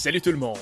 Salut tout le monde!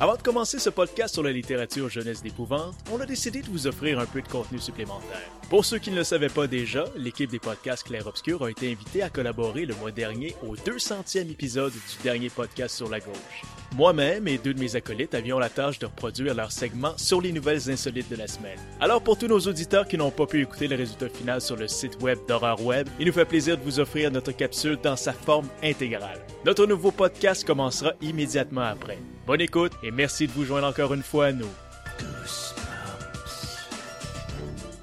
Avant de commencer ce podcast sur la littérature jeunesse d'épouvante, on a décidé de vous offrir un peu de contenu supplémentaire. Pour ceux qui ne le savaient pas déjà, l'équipe des podcasts Clair Obscur a été invitée à collaborer le mois dernier au 200e épisode du dernier podcast sur la gauche. Moi-même et deux de mes acolytes avions la tâche de reproduire leur segment sur les nouvelles insolites de la semaine. Alors pour tous nos auditeurs qui n'ont pas pu écouter le résultat final sur le site web d'Horreur Web, il nous fait plaisir de vous offrir notre capsule dans sa forme intégrale. Notre nouveau podcast commencera immédiatement après. Bonne écoute et merci de vous joindre encore une fois à nous.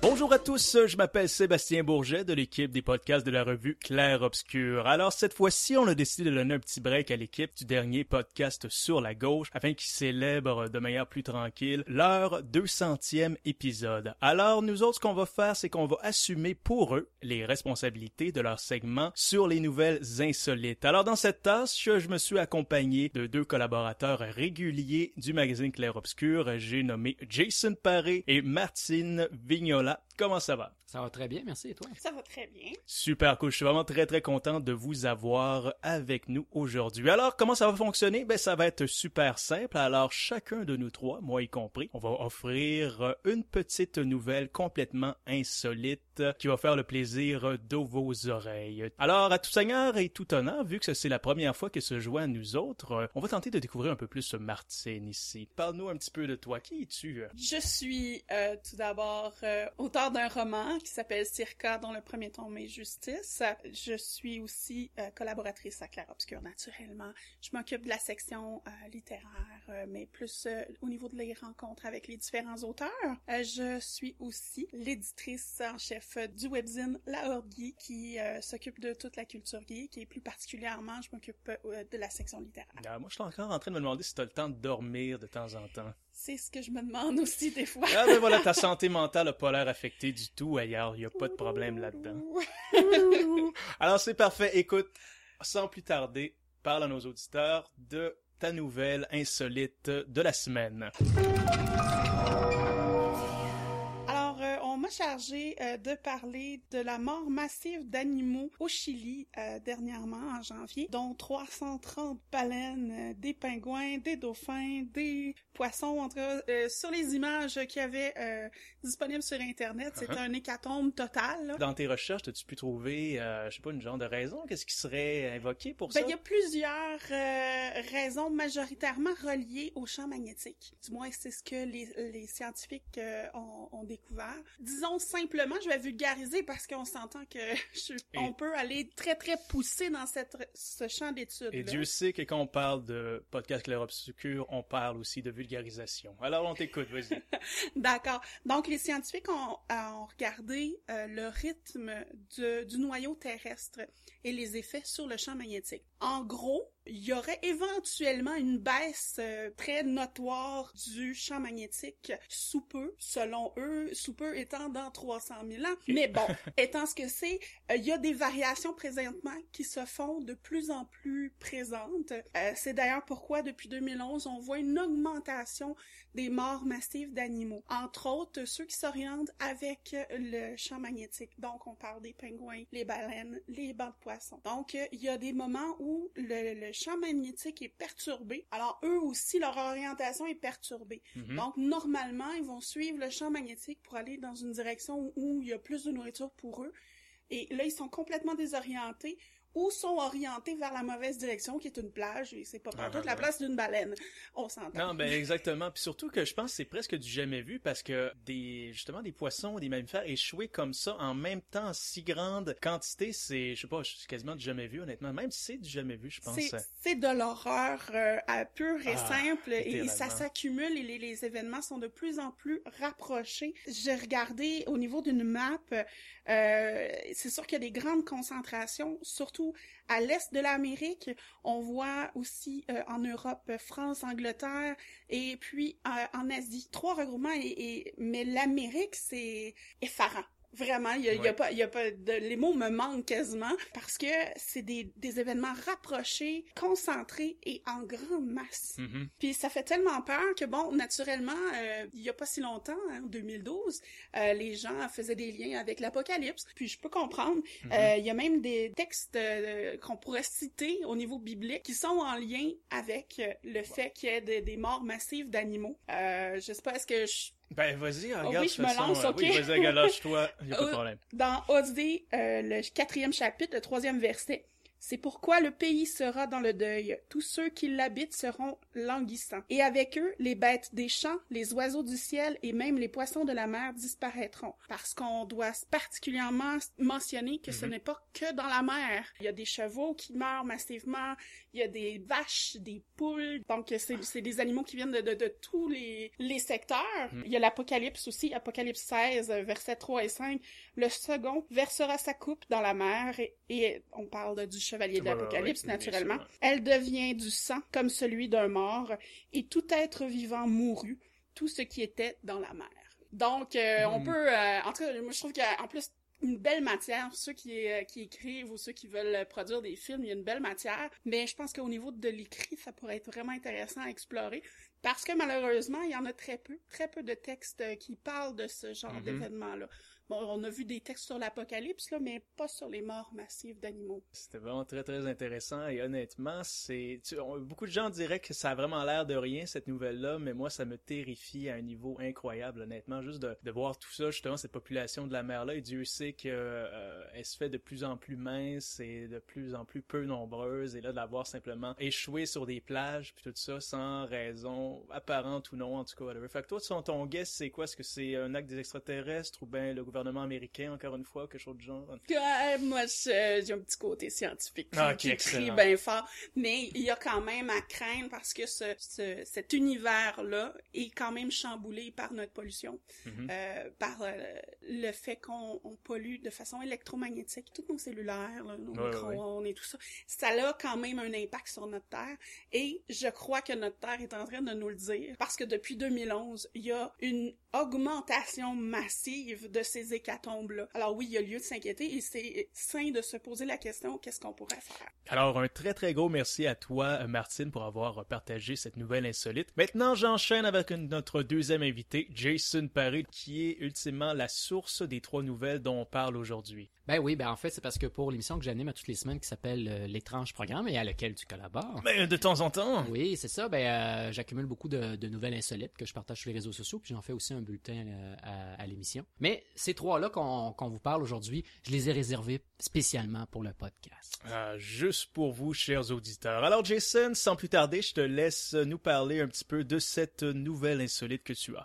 Bonjour à tous, je m'appelle Sébastien Bourget de l'équipe des podcasts de la revue Clair Obscur. Alors cette fois-ci, on a décidé de donner un petit break à l'équipe du dernier podcast sur la gauche afin qu'ils célèbrent de manière plus tranquille leur 200e épisode. Alors nous autres, ce qu'on va faire, c'est qu'on va assumer pour eux les responsabilités de leur segment sur les nouvelles insolites. Alors dans cette tâche, je me suis accompagné de deux collaborateurs réguliers du magazine Clair Obscur. J'ai nommé Jason Paré et Martine Vignola. Comment ça va? Ça va très bien, merci. Et toi? Ça va très bien. Super cool. Je suis vraiment très très content de vous avoir avec nous aujourd'hui. Alors, comment ça va fonctionner? Ben, ça va être super simple. Alors, chacun de nous trois, moi y compris, on va offrir une petite nouvelle complètement insolite qui va faire le plaisir de vos oreilles. Alors, à tout seigneur et tout honneur, vu que c'est la première fois que se joint à nous autres, on va tenter de découvrir un peu plus ce Martine ici. Parle-nous un petit peu de toi. Qui es-tu? Je suis euh, tout d'abord euh, auteur d'un roman qui s'appelle Circa, dont le premier tome est Justice. Je suis aussi euh, collaboratrice à Claire Obscur, naturellement. Je m'occupe de la section euh, littéraire, euh, mais plus au niveau de les rencontres avec les différents auteurs. je suis aussi l'éditrice en chef du webzine La Horde Geek, qui s'occupe de toute la culture geek, et plus particulièrement, je m'occupe de la section littéraire. Ah, moi, je suis encore en train de me demander si tu as le temps de dormir de temps en temps. C'est ce que je me demande aussi des fois. ah ben voilà, ta santé mentale n'a pas l'air affectée du tout ailleurs, il n'y a pas de problème là-dedans. Alors c'est parfait, écoute, sans plus tarder, parle à nos auditeurs de ta nouvelle insolite de la semaine. m'a chargé euh, de parler de la mort massive d'animaux au Chili euh, dernièrement en janvier, dont 330 baleines, euh, des pingouins, des dauphins, des poissons. En tout cas, sur les images qu'il y avait disponibles sur Internet, c'était uh-huh. un hécatombe total. Dans tes recherches, as-tu pu trouver, je sais pas, une genre de raison? Qu'est-ce qui serait invoqué pour ben, ça? Il y a plusieurs raisons majoritairement reliées au champ magnétique. Du moins, c'est ce que les, les scientifiques ont, ont découvert disons simplement, je vais vulgariser parce qu'on s'entend que on peut aller très très poussé dans cette, ce champ d'études. Et Dieu sait que quand on parle de podcast Clair Obscur, on parle aussi de vulgarisation. Alors on t'écoute, vas-y. D'accord. Donc les scientifiques ont, regardé euh, le rythme du noyau terrestre et les effets sur le champ magnétique. En gros, il y aurait éventuellement une baisse euh, très notoire du champ magnétique sous peu, selon eux, sous peu étant dans 300 000 ans. Mais bon, étant ce que c'est, euh, il y a des variations présentement qui se font de plus en plus présentes. Euh, c'est d'ailleurs pourquoi depuis 2011, on voit une augmentation des morts massives d'animaux. Entre autres, ceux qui s'orientent avec le champ magnétique. Donc, on parle des pingouins, les baleines, les bancs de poissons. Donc, il y a des moments où le, le champ magnétique est perturbé. Alors, eux aussi, leur orientation est perturbée. Mhm. Donc, normalement, ils vont suivre le champ magnétique pour aller dans une direction où il y a plus de nourriture pour eux. Et là, ils sont complètement désorientés ou sont orientés vers la mauvaise direction, qui est une plage, et c'est pas pour toute la place d'une baleine. On s'entend. Non, ben exactement. Puis surtout que je pense que c'est presque du jamais vu parce que des justement des poissons, des mammifères échoués comme ça en même temps en si grande quantité, c'est je sais pas, c'est quasiment du jamais vu honnêtement. Même si c'est du jamais vu, je pense. C'est de l'horreur euh, pure et ah, simple et ça s'accumule et les, les, événements sont de plus en plus rapprochés. J'ai regardé au niveau d'une map, euh, c'est sûr qu'il y a des grandes concentrations, surtout à l'est de l'Amérique. On voit aussi euh, en Europe, France, Angleterre et puis euh, en Asie. Trois regroupements, mais l'Amérique, c'est effarant Vraiment, il y a, y Ouais. pas, il y a pas de, les mots me manquent quasiment parce que c'est des, des événements rapprochés, concentrés et en grande masse. Mhm. Puis ça fait tellement peur que bon, naturellement, euh, il y a pas si longtemps, hein, en 2012, euh, les gens faisaient des liens avec l'apocalypse. Puis je peux comprendre. Mhm. Euh, Il y a même des textes euh, qu'on pourrait citer au niveau biblique qui sont en lien avec euh, le fait qu'il y ait des, des morts massives d'animaux. Euh, je sais pas, est-ce que je, Ben, vas-y, regarde. Oh oui, je me façon, lance, euh, ok. Oui, vas-y, galoche-toi. Il a pas de problème. dans Osée, euh, le quatrième chapitre, le troisième verset. C'est pourquoi le pays sera dans le deuil. Tous ceux qui l'habitent seront languissants. Et avec eux, les bêtes des champs, les oiseaux du ciel et même les poissons de la mer disparaîtront. Parce qu'on doit particulièrement mentionner que ce Mhm. n'est pas que dans la mer. Il y a des chevaux qui meurent massivement, il y a des vaches, des poules. Donc, c'est des animaux qui viennent de, de, de tous les, les secteurs. Mhm. Il y a l'Apocalypse aussi, Apocalypse 16, euh, versets 3 et 5. Le second versera sa coupe dans la mer et, et on parle de- du chevalier de l'Apocalypse, naturellement. sûr, ouais. Elle devient du sang comme celui d'un mort et tout être vivant mourut, tout ce qui était dans la mer. Donc, euh, on Mhm. peut, euh, en tout cas, moi je trouve qu'en plus, une belle matière, ceux qui, euh, qui écrivent ou ceux qui veulent produire des films, il y a une belle matière, mais je pense qu'au niveau de l'écrit, ça pourrait être vraiment intéressant à explorer, parce que malheureusement, il y en a très peu, très peu de textes qui parlent de ce genre Mhm. d'événement-là. Bon, on a vu des textes sur l'apocalypse, mais pas sur les morts massives d'animaux. C'était vraiment très très intéressant et honnêtement, c'est beaucoup de gens diraient que ça a vraiment l'air de rien cette nouvelle-là, mais moi ça me terrifie à un niveau incroyable honnêtement, juste de, voir tout ça justement cette population de la mer-là et Dieu sait que euh, elle se fait de plus en plus mince et de plus en plus peu nombreuse et là de la voir simplement échouer sur des plages puis tout ça sans raison apparente ou non en tout cas. Whatever. Fait que toi ton, guess c'est quoi? Est-ce que c'est un acte des extraterrestres ou bien le américain encore une fois quelque chose du genre. Ouais, moi, je- j'ai un petit côté scientifique. Qui, Ah, qui crie bien fort, mais il y a quand même à craindre parce que ce, ce- cet univers-là est quand même chamboulé par notre pollution, Mhm. euh, par euh, le fait qu'on on pollue de façon électromagnétique tous nos cellulaires, là, nos micro-ondes et tout ça. Ça a quand même un impact sur notre Terre. Et je crois que notre Terre est en train de nous le dire parce que depuis 2011, il y a une augmentation massive de ces hécatombes-là. Alors oui, il y a lieu de s'inquiéter et c'est sain de se poser la question qu'est-ce qu'on pourrait faire? Alors, un très très gros merci à toi, Martine, pour avoir partagé cette nouvelle insolite. Maintenant, j'enchaîne avec notre deuxième invité, Jason Paré, qui est ultimement la source des trois nouvelles dont on parle aujourd'hui. Ben oui, ben en fait, c'est parce que pour l'émission que j'anime à toutes les semaines qui s'appelle euh, L'étrange programme et à laquelle tu collabores. Mais de temps en temps. Oui, c'est ça. Ben, euh, j'accumule beaucoup de, de nouvelles insolites que je partage sur les réseaux sociaux, puis j'en fais aussi un bulletin euh, à, à l'émission. Mais ces trois-là qu'on vous parle aujourd'hui, je les ai réservés spécialement pour le podcast. Ah, juste pour vous, chers auditeurs. Alors, Jason, sans plus tarder, je te laisse nous parler un petit peu de cette nouvelle insolite que tu as.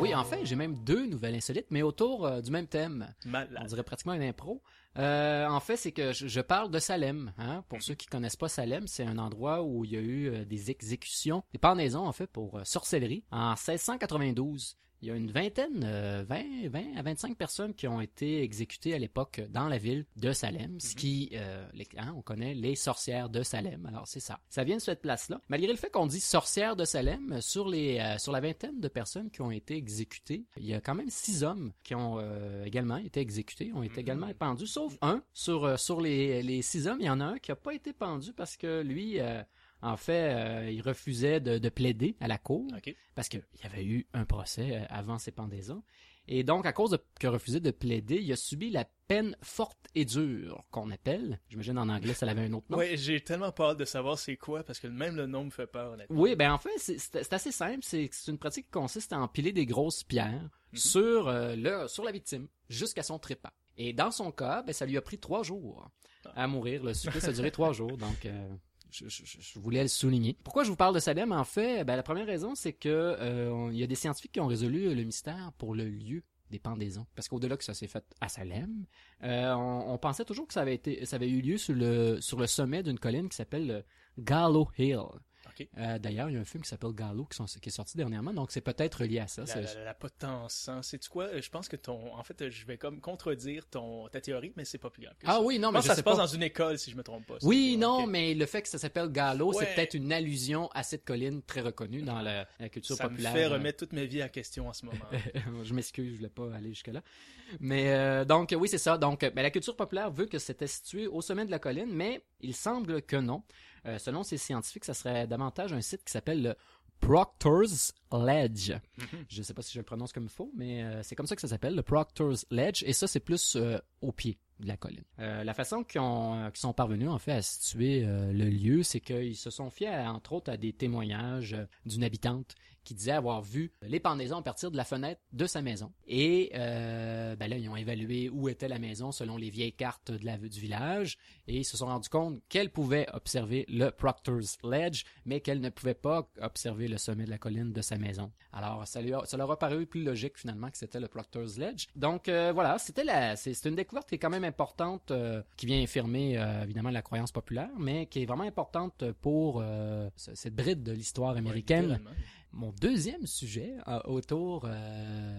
Oui, en fait, j'ai même deux nouvelles insolites, mais autour euh, du même thème. On Malade. dirait pratiquement une impro. Euh, en fait, c'est que je, je parle de Salem. Hein? Pour ceux qui connaissent pas Salem, c'est un endroit où il y a eu euh, des exécutions, des pendaisons en fait pour euh, sorcellerie en 1692. Il y a une vingtaine, euh, 20, 20 à 25 personnes qui ont été exécutées à l'époque dans la ville de Salem, ce qui, euh, les- hein, on connaît les sorcières de Salem. Alors c'est ça. Ça vient de cette place-là. Malgré le fait qu'on dit sorcières de Salem, sur les, sur la vingtaine de personnes qui ont été exécutées, il y a quand même six hommes qui ont également été exécutés, ont été également pendus, sauf un. Sur, euh, sur les, les six hommes, il y en a un qui a pas été pendu parce que lui, euh, en fait, euh, il refusait de, de plaider à la cour parce qu'il y avait eu un procès avant ces pendaisons. Et donc, à cause de qu'il a refusé de plaider, il a subi la peine forte et dure, qu'on appelle. J'imagine en anglais, ça avait un autre nom. Ouais, j'ai tellement pas hâte de savoir c'est quoi, parce que même le nom me fait peur, honnêtement. Oui, ben en fait, c'est- assez simple. C'est une pratique qui consiste à empiler des grosses pierres sur, euh, le, sur la victime jusqu'à son trépas. Et dans son cas, ben, ça lui a pris trois jours à mourir. Le supplice a duré trois jours, donc euh, je, voulais le souligner. Pourquoi je vous parle de Salem? En fait, ben, la première raison, c'est que euh, il y a des scientifiques qui ont résolu le mystère pour le lieu des pendaisons. Parce qu'au-delà que ça s'est fait à Salem, euh, on, pensait toujours que ça avait été, ça avait eu lieu sur le sur le sommet d'une colline qui s'appelle le Gallow Hill. Euh, D'ailleurs, il y a un film qui s'appelle Gallo qui, sont- qui est sorti dernièrement, donc c'est peut-être lié à ça. La, la- la potence, hein. C'est quoi? Euh, Je pense que ton, en fait, je vais comme contredire ton, ta théorie, mais c'est pas plus grave que Ah ça. oui, non, Je mais pense je que ça sais se passe pas. dans une école, si je me trompe pas. Oui, non, mais le fait que ça s'appelle Gallo, c'est peut-être une allusion à cette colline très reconnue dans la, la culture Ça populaire. me fait euh, remettre toute ma vie en question en ce moment. je m'excuse, je voulais pas aller jusque là. Mais euh, donc oui, c'est ça. Donc ben, la culture populaire veut que c'était situé au sommet de la colline, mais il semble que non. Euh, selon ces scientifiques, ça serait davantage un site qui s'appelle le Proctor's Ledge. Mhm. Je sais pas si je le prononce comme il faut, mais euh, c'est comme ça que ça s'appelle, le Proctor's Ledge, et ça c'est plus euh, au pied de la colline. Euh, la façon qu'ils euh, qu'ils sont parvenus en fait à situer euh, le lieu, c'est qu'ils se sont fiés entre autres à des témoignages euh, d'une habitante qui disait avoir vu les pendaisons partir de la fenêtre de sa maison. Et ben là, ils ont évalué où était la maison selon les vieilles cartes de la, du village et ils se sont rendus compte qu'elle pouvait observer le Proctor's Ledge, mais qu'elle ne pouvait pas observer le sommet de la colline de sa maison. Alors, ça, lui ça leur a paru plus logique finalement que c'était le Proctor's Ledge. Donc voilà, c'était la, c'est une découverte qui est quand même importante, euh, qui vient infirmer euh, évidemment la croyance populaire, mais qui est vraiment importante pour euh, ce- cette bride de l'histoire américaine. Ouais. Mon deuxième sujet autour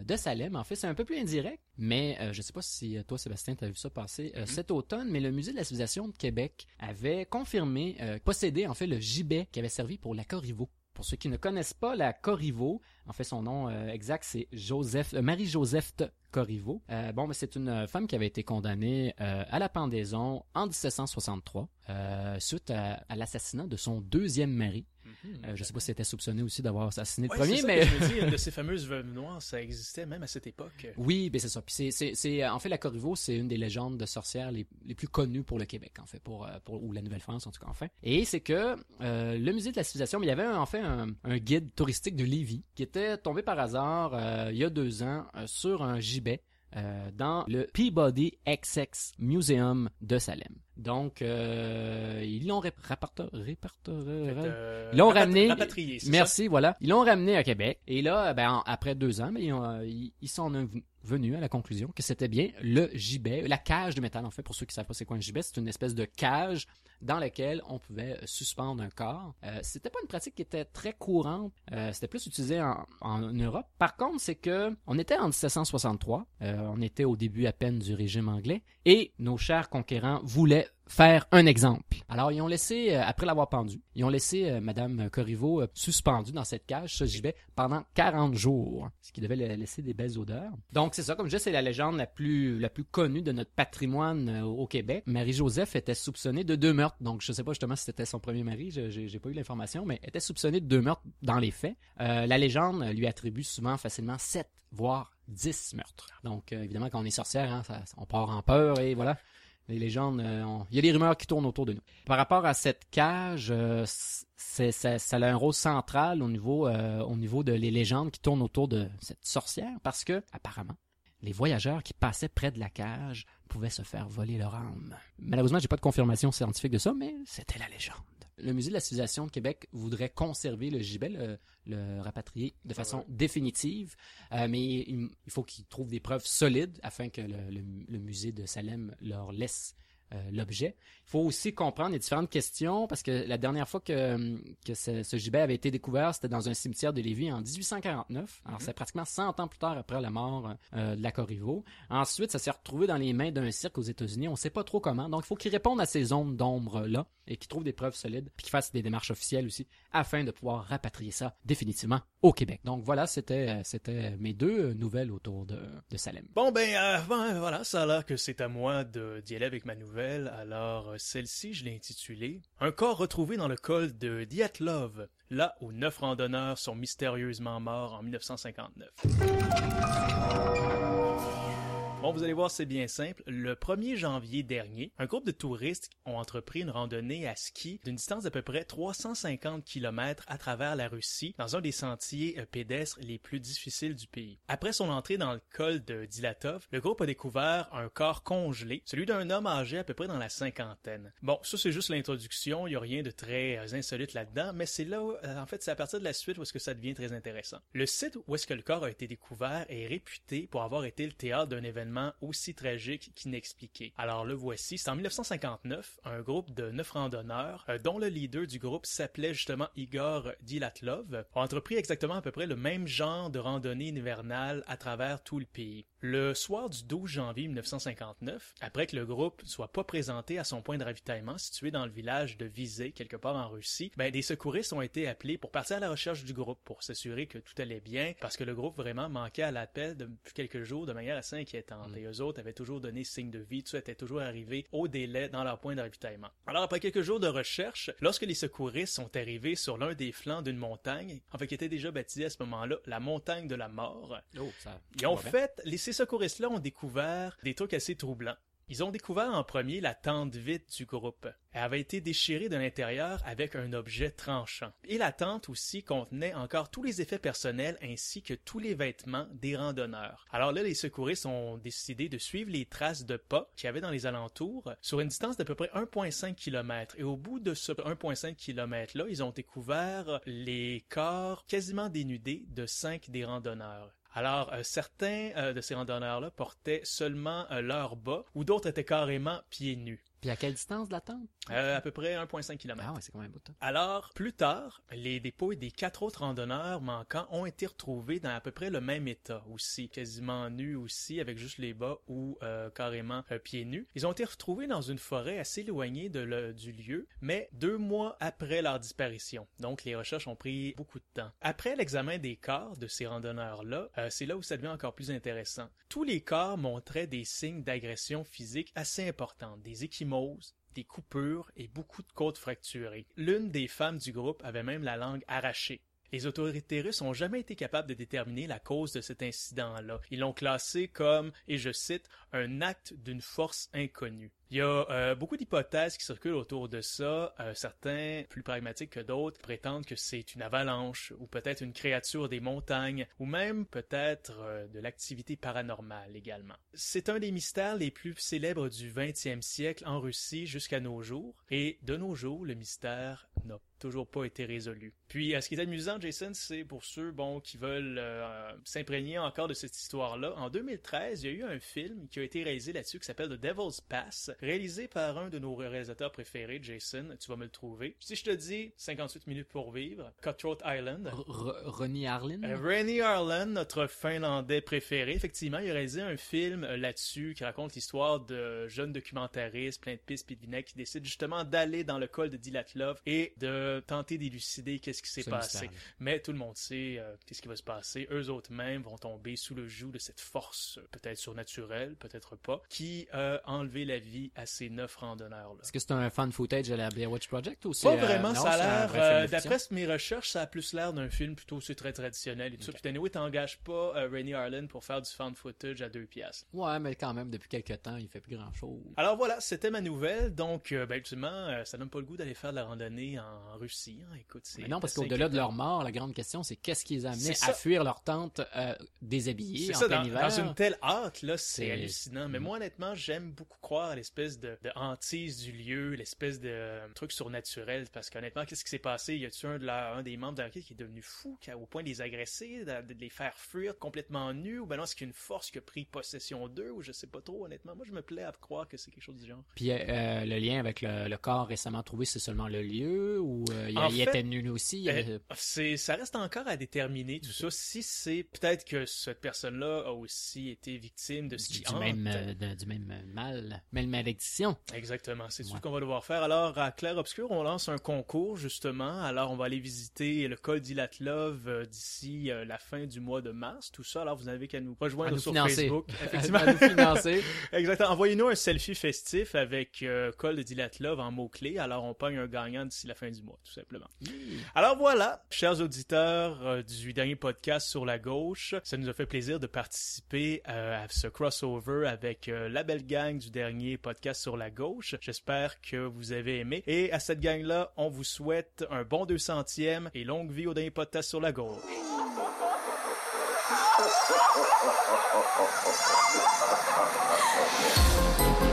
de Salem, en fait, c'est un peu plus indirect, mais je sais pas si toi, Sébastien, tu as vu ça passer Mhm. cet automne, mais le Musée de la civilisation de Québec avait confirmé posséder en fait le gibet qui avait servi pour la Corriveau. Pour ceux qui ne connaissent pas la Corriveau, en fait, son nom euh, exact, c'est Joseph, euh, Marie-Joseph Corriveau. Euh, mais c'est une euh, femme qui avait été condamnée euh, à la pendaison en 1763 euh, suite à l'assassinat de son deuxième mari. Mhm. Euh, je sais pas si elle était soupçonnée aussi d'avoir assassiné le Ouais, premier, ça mais que je me dis, une de ces fameuses veuves noires, ça existait même à cette époque. oui, ben c'est ça. Puis c'est, c'est, c'est, en fait, la Corriveau, c'est une des légendes de sorcières les, les plus connues pour le Québec, en fait, pour, euh, pour ou la Nouvelle-France, en tout cas, en fait. Et c'est que euh, le musée de la civilisation, mais il y avait un- en fait un, un guide touristique de Lévis qui était tombé par hasard euh, il y a deux ans euh, sur un gibet. euh, dans le Peabody XX Museum de Salem. Donc, euh, ils l'ont rép- rapporté, répertoré, Euh, Ils l'ont rapat- ramené- rapatrié, c'est ça? Merci, voilà. Ils l'ont ramené à Québec. Et là, ben, en- après deux ans, ben, ils, ont, euh, ils, ils sont venus à la conclusion que c'était bien le gibet, la cage de métal, en fait, pour ceux qui savent pas c'est quoi un gibet, c'est une espèce de cage dans laquelle on pouvait suspendre un corps. Euh, c'était pas une pratique qui était très courante. Euh, c'était plus utilisé en, en Europe. Par contre, c'est que on était en 1763. euh, on était au début à peine du régime anglais. Et nos chers conquérants voulaient faire un exemple. Alors, ils ont laissé, euh, après l'avoir pendu, ils ont laissé euh, Madame Corriveau euh, suspendue dans cette cage, ce gibet, pendant 40 jours, ce qui devait la- laisser des belles odeurs. Donc, c'est ça, comme je disais, c'est la légende la plus, la plus connue de notre patrimoine au Québec. Marie-Joseph était soupçonnée de deux meurtres, donc je sais pas justement si c'était son premier mari, j'ai pas eu l'information, mais était soupçonnée de deux meurtres dans les faits. La légende lui attribue souvent facilement sept, voire 10 meurtres. Donc, évidemment, quand on est sorcière, hein, on part en peur et voilà. Les légendes, euh, il y a des rumeurs qui tournent autour de nous. Par rapport à cette cage, euh, ça a un rôle central au niveau, euh, au niveau de les légendes qui tournent autour de cette sorcière parce que, apparemment, les voyageurs qui passaient près de la cage pouvaient se faire voler leur âme. Malheureusement, j'ai pas de confirmation scientifique de ça, mais c'était la légende. Le musée de la civilisation de Québec voudrait conserver le gibet, le, le rapatrier de façon ouais. définitive, euh, mais il, il faut qu'ils trouvent des preuves solides afin que le, le- le musée de Salem leur laisse euh, l'objet. Il faut aussi comprendre les différentes questions parce que la dernière fois que, que ce, ce gibet avait été découvert, c'était dans un cimetière de Lévis en 1849. Alors, Mhm. c'est pratiquement 100 ans plus tard après la mort euh, de la Corriveau. Ensuite, ça s'est retrouvé dans les mains d'un cirque aux États-Unis. On ne sait pas trop comment. Donc, il faut qu'ils répondent à ces zones d'ombre-là et qu'ils trouvent des preuves solides puis qu'ils fassent des démarches officielles aussi afin de pouvoir rapatrier ça définitivement au Québec. Donc, voilà, c'était euh, c'était mes deux euh, nouvelles autour de, de Salem. Bon, ben, euh, ben, voilà, ça a l'air que c'est à moi de- d'y aller avec ma nouvelle. Alors, euh, celle-ci, je l'ai intitulée Un corps retrouvé dans le col de Dyatlov, là où neuf randonneurs sont mystérieusement morts en 1959. Bon, vous allez voir, c'est bien simple. Le 1er janvier dernier, un groupe de touristes ont entrepris une randonnée à ski d'une distance d'à peu près 350 km à travers la Russie, dans un des sentiers euh, pédestres les plus difficiles du pays. Après son entrée dans le col de Dilatov, le groupe a découvert un corps congelé, celui d'un homme âgé à peu près dans la cinquantaine. Bon, ça c'est juste l'introduction, il y a rien de très euh, insolite là-dedans, mais c'est là, où, euh, en fait, c'est à partir de la suite où que ça devient très intéressant. Le site où est-ce que le corps a été découvert est réputé pour avoir été le théâtre d'un événement aussi tragique qu'inexpliqué. Alors le voici, c'est en 1959, un groupe de neuf randonneurs, euh, dont le leader du groupe s'appelait justement Igor Dilatlov, ont entrepris exactement à peu près le même genre de randonnée hivernale à travers tout le pays. Le soir du 12 janvier 1959, après que le groupe soit pas présenté à son point de ravitaillement situé dans le village de Vizé, quelque part en Russie, ben, des secouristes ont été appelés pour partir à la recherche du groupe pour s'assurer que tout allait bien, parce que le groupe vraiment manquait à l'appel depuis quelques jours de manière assez inquiétante. Mm. Et eux autres avaient toujours donné signe de vie, tout était toujours arrivé au délai dans leur point de ravitaillement. Alors après quelques jours de recherche, lorsque les secouristes sont arrivés sur l'un des flancs d'une montagne, en fait qui était déjà baptisée à ce moment-là la montagne de la mort, oh, ça... ils ont fait, les, ces secouristes-là ont découvert des trucs assez troublants. Ils ont découvert en premier la tente vide du groupe. Elle avait été déchirée de l'intérieur avec un objet tranchant. Et la tente aussi contenait encore tous les effets personnels ainsi que tous les vêtements des randonneurs. Alors là, les secouristes ont décidé de suivre les traces de pas qu'il y avait dans les alentours sur une distance d'à peu près 1,5 km. Et au bout de ce 1,5 km là, ils ont découvert les corps quasiment dénudés de cinq des randonneurs. Alors, euh, certains euh, de ces randonneurs-là portaient seulement euh, leurs bas, ou d'autres étaient carrément pieds nus. Puis à quelle distance de la tente? Euh, à peu près 1,5 km. Ah ouais, c'est quand même beau. Alors, plus tard, les dépôts des quatre autres randonneurs manquants ont été retrouvés dans à peu près le même état aussi, quasiment nus aussi, avec juste les bas ou euh, carrément euh, pieds nus. Ils ont été retrouvés dans une forêt assez éloignée de le, du lieu, mais deux mois après leur disparition. Donc, les recherches ont pris beaucoup de temps. Après l'examen des corps de ces randonneurs-là, c'est là où ça devient encore plus intéressant. Tous les corps montraient des signes d'agression physique assez importantes, des équipements des coupures et beaucoup de côtes fracturées. L'une des femmes du groupe avait même la langue arrachée. Les autorités russes n'ont jamais été capables de déterminer la cause de cet incident-là. Ils l'ont classé comme, et je cite, un acte d'une force inconnue. Il y a euh, beaucoup d'hypothèses qui circulent autour de ça. Euh, certains, plus pragmatiques que d'autres, prétendent que c'est une avalanche ou peut-être une créature des montagnes ou même peut-être euh, de l'activité paranormale également. C'est un des mystères les plus célèbres du 20e siècle en Russie jusqu'à nos jours et de nos jours, le mystère n'a toujours pas été résolu. Puis, ce qui est amusant, Jason, c'est pour ceux bon qui veulent s'imprégner encore de cette histoire-là. En 2013, il y a eu un film qui a été réalisé là-dessus qui s'appelle The Devil's Pass réalisé par un de nos réalisateurs préférés, Jason. Tu vas me le trouver. Si je te dis 58 minutes pour vivre, Cutthroat Island. Ronnie Harlan? Euh, Ronnie Harlan, notre Finlandais préféré. Effectivement, il a réalisé un film euh, là-dessus qui raconte l'histoire de jeunes documentaristes plein de pistes et de vinaigre qui décident justement d'aller dans le col de Dilatlov et de tenter d'élucider qu'est-ce qui s'est passé. Mais tout le monde sait euh, qu'est-ce qui va se passer. Eux autres mêmes vont tomber sous le joug de cette force, peut-être surnaturelle, peut-être pas, qui a enlevé la vie à ces neuf randonneurs-là. Est-ce que c'est un fan footage de la Blair Witch Project ou c'est... Pas vraiment, euh, ça a l'air... Euh, d'après mes recherches, ça a plus l'air d'un film plutôt c'est très traditionnel et tout ça. Puis anyway, t'engages pas euh, Rainy Harlan pour faire du fan footage à deux pièces. Ouais, mais quand même, depuis quelques temps, il fait plus grand-chose. Alors voilà, c'était ma nouvelle. Donc, ben, ultimement, ça donne pas le goût d'aller faire de la randonnée en Russie. Hein. Écoute, c'est... non, parce qu'au-delà de leur mort, la grande question, c'est qu'est-ce qui les a amenés à fuir leur tente déshabillée en ça, plein dans, hiver? Dans une telle hâte, là, c'est hallucinant. Mais mm. moi, honnêtement, j'aime beaucoup croire à l'espèce de, hantise du lieu, l'espèce de euh, truc surnaturel. Parce qu'honnêtement, qu'est-ce qui s'est passé? Y a-tu un, un des membres de l'équipe qui est devenu fou, qui a, au point de les agresser, de, les faire fuir complètement nus? Ou ben non, est-ce qu'il y a une force qui a pris possession d'eux? Ou je sais pas trop, honnêtement. Moi, je me plais à croire que c'est quelque chose du genre. Puis euh, le lien avec le, corps récemment trouvé, c'est seulement le lieu? Ou euh, il, était nu aussi? c'est, ça reste encore à déterminer, tout ça. Si c'est peut-être que cette personne-là a aussi été victime de ce qui du, même, du même mal, même maladie Exactement, c'est tout ce qu'on va devoir faire. Alors, à Claire Obscur, on lance un concours, justement. Alors, on va aller visiter le col d'Ilatlov euh, d'ici euh, la fin du mois de mars. Tout ça, alors vous n'avez qu'à nous rejoindre sur Facebook. Effectivement. à nous financer. Exactement. Envoyez-nous un selfie festif avec euh, col de Dilatlov en mots-clés. Alors, on pogne un gagnant d'ici la fin alors voilà, chers auditeurs euh, du dernier podcast sur la gauche, ça nous a fait plaisir de participer euh, à ce crossover avec euh, la belle gang du dernier podcast sur la gauche. J'espère que vous avez aimé. Et à cette gang-là, on vous souhaite un bon 200e et longue vie au dernier podcast sur la gauche.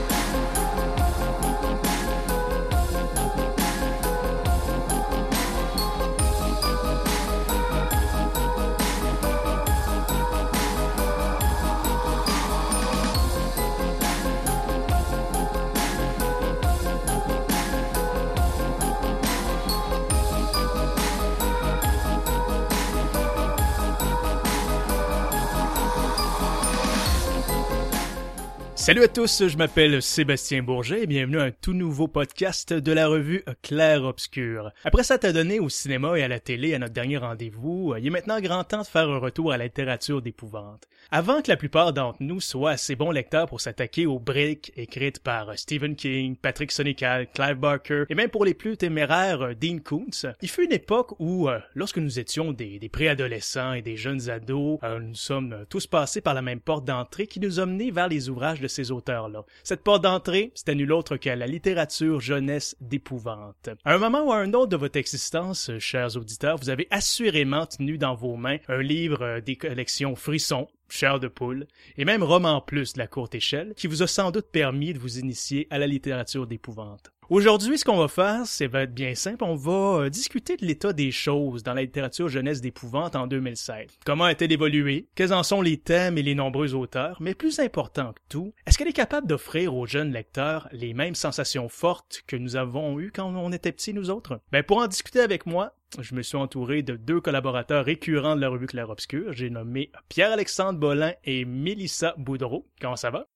Salut à tous, je m'appelle Sébastien Bourget et bienvenue à un tout nouveau podcast de la revue Clair Obscur. Après ça t'a donné au cinéma et à la télé à notre dernier rendez-vous, il est maintenant grand temps de faire un retour à la littérature d'épouvante. Avant que la plupart d'entre nous soient assez bons lecteurs pour s'attaquer aux briques écrites par Stephen King, Patrick Sonical, Clive Barker et même pour les plus téméraires Dean Koontz, il fut une époque où, euh, lorsque nous étions des, des préadolescents et des jeunes ados, euh, nous sommes tous passés par la même porte d'entrée qui nous a menés vers les ouvrages de ces auteurs-là. Cette porte d'entrée, c'était nul autre que la littérature jeunesse d'épouvante. À un moment ou à un autre de votre existence, chers auditeurs, vous avez assurément tenu dans vos mains un livre euh, des collections Frisson, Chair de poule, et même roman plus de la courte échelle, qui vous a sans doute permis de vous initier à la littérature d'épouvante. Aujourd'hui, ce qu'on va faire, c'est va être bien simple. On va euh, discuter de l'état des choses dans la littérature jeunesse d'épouvante en 2016. Comment a-t-elle évolué? Quels en sont les thèmes et les nombreux auteurs? Mais plus important que tout, est-ce qu'elle est capable d'offrir aux jeunes lecteurs les mêmes sensations fortes que nous avons eues quand on était petits, nous autres? Ben, pour en discuter avec moi, je me suis entouré de deux collaborateurs récurrents de la revue Claire Obscur. J'ai nommé Pierre-Alexandre Bolin et Mélissa Boudreau. Comment ça va?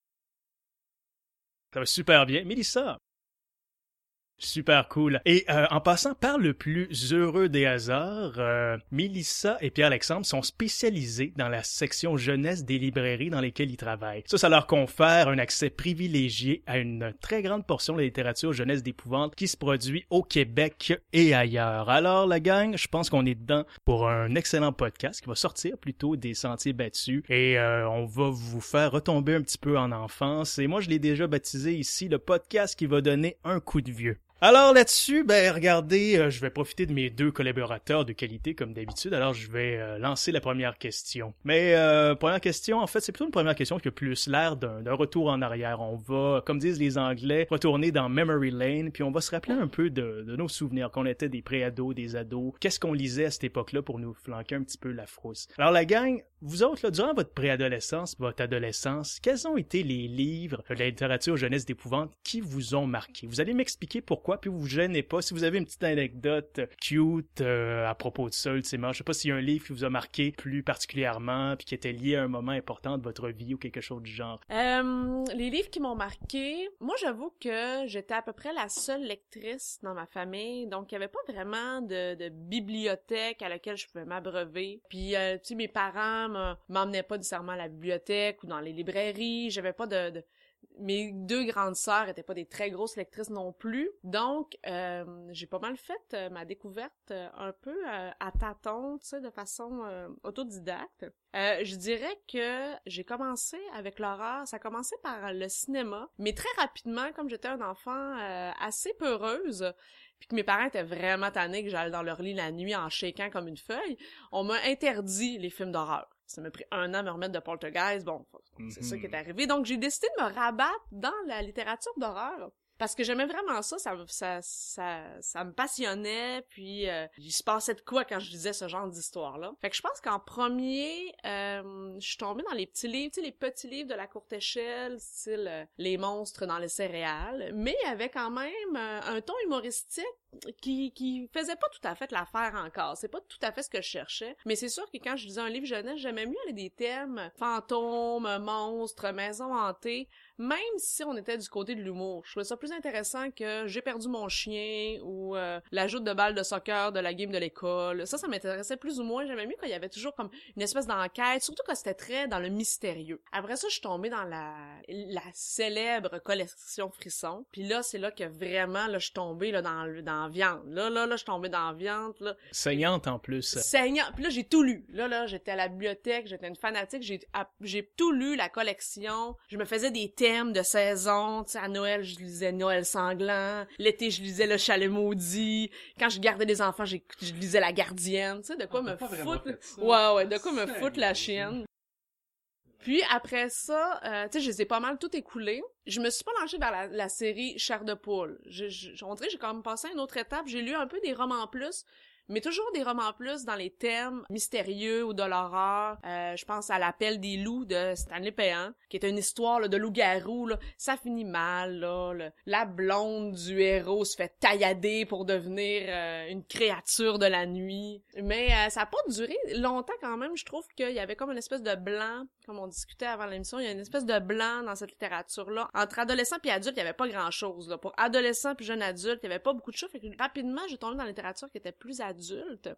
Ça va super bien. Mélissa, Super cool. Et euh, en passant par le plus heureux des hasards, euh, Mélissa et Pierre-Alexandre sont spécialisés dans la section jeunesse des librairies dans lesquelles ils travaillent. Ça, ça leur confère un accès privilégié à une très grande portion de la littérature jeunesse d'épouvante qui se produit au Québec et ailleurs. Alors, la gang, je pense qu'on est dedans pour un excellent podcast qui va sortir plutôt des sentiers battus et euh, on va vous faire retomber un petit peu en enfance. Et moi, je l'ai déjà baptisé ici le podcast qui va donner un coup de vieux. Alors là-dessus, ben regardez, euh, je vais profiter de mes deux collaborateurs de qualité comme d'habitude. Alors je vais euh, lancer la première question. Mais euh, première question, en fait, c'est plutôt une première question qui a plus l'air d'un retour en arrière. On va, comme disent les Anglais, retourner dans memory lane, puis on va se rappeler un peu de, de nos souvenirs, qu'on était des pré-ados, des ados. Qu'est-ce qu'on lisait à cette époque-là pour nous flanquer un petit peu la frousse? Alors la gang, vous autres, là, durant votre préadolescence, votre adolescence, quels ont été les livres de la littérature jeunesse d'épouvante qui vous ont marqué? Vous allez m'expliquer pourquoi, puis vous vous gênez pas. Si vous avez une petite anecdote cute euh, à propos de ça, ultimement, je sais pas s'il y a un livre qui vous a marqué plus particulièrement, puis qui était lié à un moment important de votre vie ou quelque chose du genre. Euh, les livres qui m'ont marqué, moi j'avoue que j'étais à peu près la seule lectrice dans ma famille, donc il y avait pas vraiment de, de bibliothèque à laquelle je pouvais m'abreuver. Puis, euh, tu sais, mes parents m'emmenait pas nécessairement à la bibliothèque ou dans les librairies. J'avais pas de, mes deux grandes sœurs étaient pas des très grosses lectrices non plus. Donc, euh, j'ai pas mal fait euh, ma découverte euh, un peu à tâtons, de façon autodidacte. je dirais que j'ai commencé avec l'horreur. Ça a commencé par le cinéma, mais très rapidement, comme j'étais un enfant assez peureuse, puis que mes parents étaient vraiment tannés que j'allais dans leur lit la nuit en shaking comme une feuille, on m'a interdit les films d'horreur. Ça m'a pris un an à me remettre de Poltergeist. Bon, c'est ça qui est mhm. arrivé. Donc, j'ai décidé de me rabattre dans la littérature d'horreur parce que j'aimais vraiment ça, ça, ça, ça, ça me passionnait, puis euh, il se passait de quoi quand je lisais ce genre d'histoire-là? Fait que je pense qu'en premier, euh, je suis tombée dans les petits livres, tu sais, les petits livres de la courte échelle, style euh, Les monstres dans les céréales, mais avec quand même un ton humoristique qui, qui faisait pas tout à fait l'affaire encore. C'est pas tout à fait ce que je cherchais, mais c'est sûr que quand je lisais un livre jeunesse, j'aimais mieux aller des thèmes fantômes, monstres, maisons hantées, même si on était du côté de l'humour. Je trouvais ça plus intéressant que j'ai perdu mon chien ou euh, l'ajout de balles de soccer de la game de l'école. Ça, ça m'intéressait plus ou moins. J'aimais mieux quand il y avait toujours comme une espèce d'enquête, surtout quand c'était très dans le mystérieux. Après ça, je suis tombée dans la la célèbre collection Frisson. Puis là, c'est là que vraiment là je suis tombée là dans dans viande. Là là là je suis tombée dans viande là. Saignante en plus. Saignante. Puis là j'ai tout lu. Là là, j'étais à la bibliothèque, j'étais une fanatique, j'ai j'ai tout lu la collection. Je me faisais des thèmes de saison, tu sais à Noël, je lisais Noël sanglant. L'été, je lisais Le chalet maudit. Quand je gardais des enfants, je lisais La gardienne, tu sais de quoi me foutre Ouais ouais, de quoi me foutre la chienne. Puis après ça, euh, tu sais, je les ai pas mal tout écoulés. Je me suis pas lancée vers la, série Chair de poule. Je, je, on j'ai quand même passé à une autre étape. J'ai lu un peu des romans plus, mais toujours des romans plus dans les thèmes mystérieux ou de l'horreur. Euh, je pense à L'appel des loups de Stanley Péan, qui est une histoire là, de loup-garou. Ça finit mal. Là. La blonde du héros se fait taillader pour devenir euh, une créature de la nuit. Mais euh, ça a pas duré longtemps quand même. Je trouve qu'il y avait comme une espèce de blanc, comme on discutait avant l'émission, il y a une espèce de blanc dans cette littérature-là. Entre adolescents puis adultes, il y avait pas grand-chose. Pour adolescents puis jeunes adultes, il y avait pas beaucoup de choses. Fait que rapidement, j'ai tombé dans la littérature qui était plus adulte.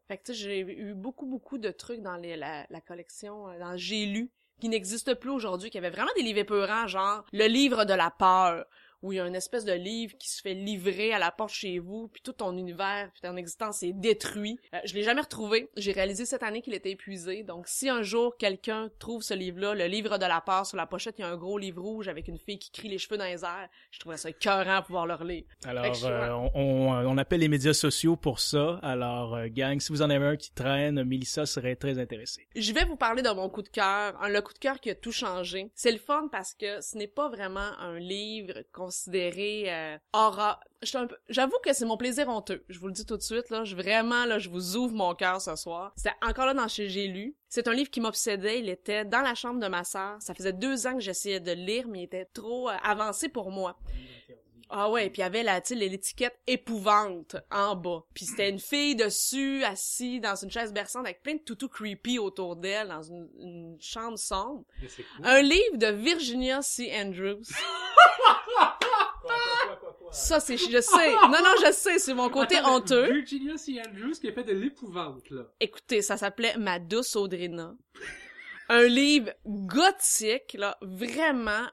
Fait que tu sais, j'ai eu beaucoup, beaucoup de trucs dans la collection, euh, dans J'ai lu, qui n'existe plus aujourd'hui, qui avait vraiment des livres épeurants, genre le livre de la peur, où il y a une espèce de livre qui se fait livrer à la porte chez vous, puis tout ton univers, puis ton existence est détruit. Euh, je l'ai jamais retrouvé. J'ai réalisé cette année qu'il était épuisé. Donc, si un jour quelqu'un trouve ce livre-là, le livre de la peur, sur la pochette, il y a un gros livre rouge avec une fille qui crie les cheveux dans les airs, je trouverais ça écœurant de pouvoir le relire. Alors, je- euh, on, on, on appelle les médias sociaux pour ça. Alors, euh, gang, si vous en avez un qui traîne, Mélissa serait très intéressée. Je vais vous parler de mon coup de cœur, un- le coup de cœur qui a tout changé. C'est le fun parce que ce n'est pas vraiment un livre euh, aura. J'avoue que c'est mon plaisir honteux. Je vous le dis tout de suite là. Je vraiment là, je vous ouvre mon cœur ce soir. C'était encore là dans chez j'ai lu. C'est un livre qui m'obsédait. Il était dans la chambre de ma sœur. Ça faisait deux ans que j'essayais de lire, mais il était trop euh, avancé pour moi. Ah ouais, puis il y avait la, l'étiquette épouvante en bas. Puis c'était une fille dessus, assise dans une chaise berçante avec plein de toutous creepy autour d'elle, dans une, une chambre sombre. Mais c'est cool. Un livre de Virginia C. Andrews. Ça, c'est, je sais. Non, non, je sais, c'est mon côté Attends, honteux. Virginia C. Andrews qui a fait de l'épouvante, là. Écoutez, ça s'appelait Ma douce Audrina. Un livre gothique, là, vraiment.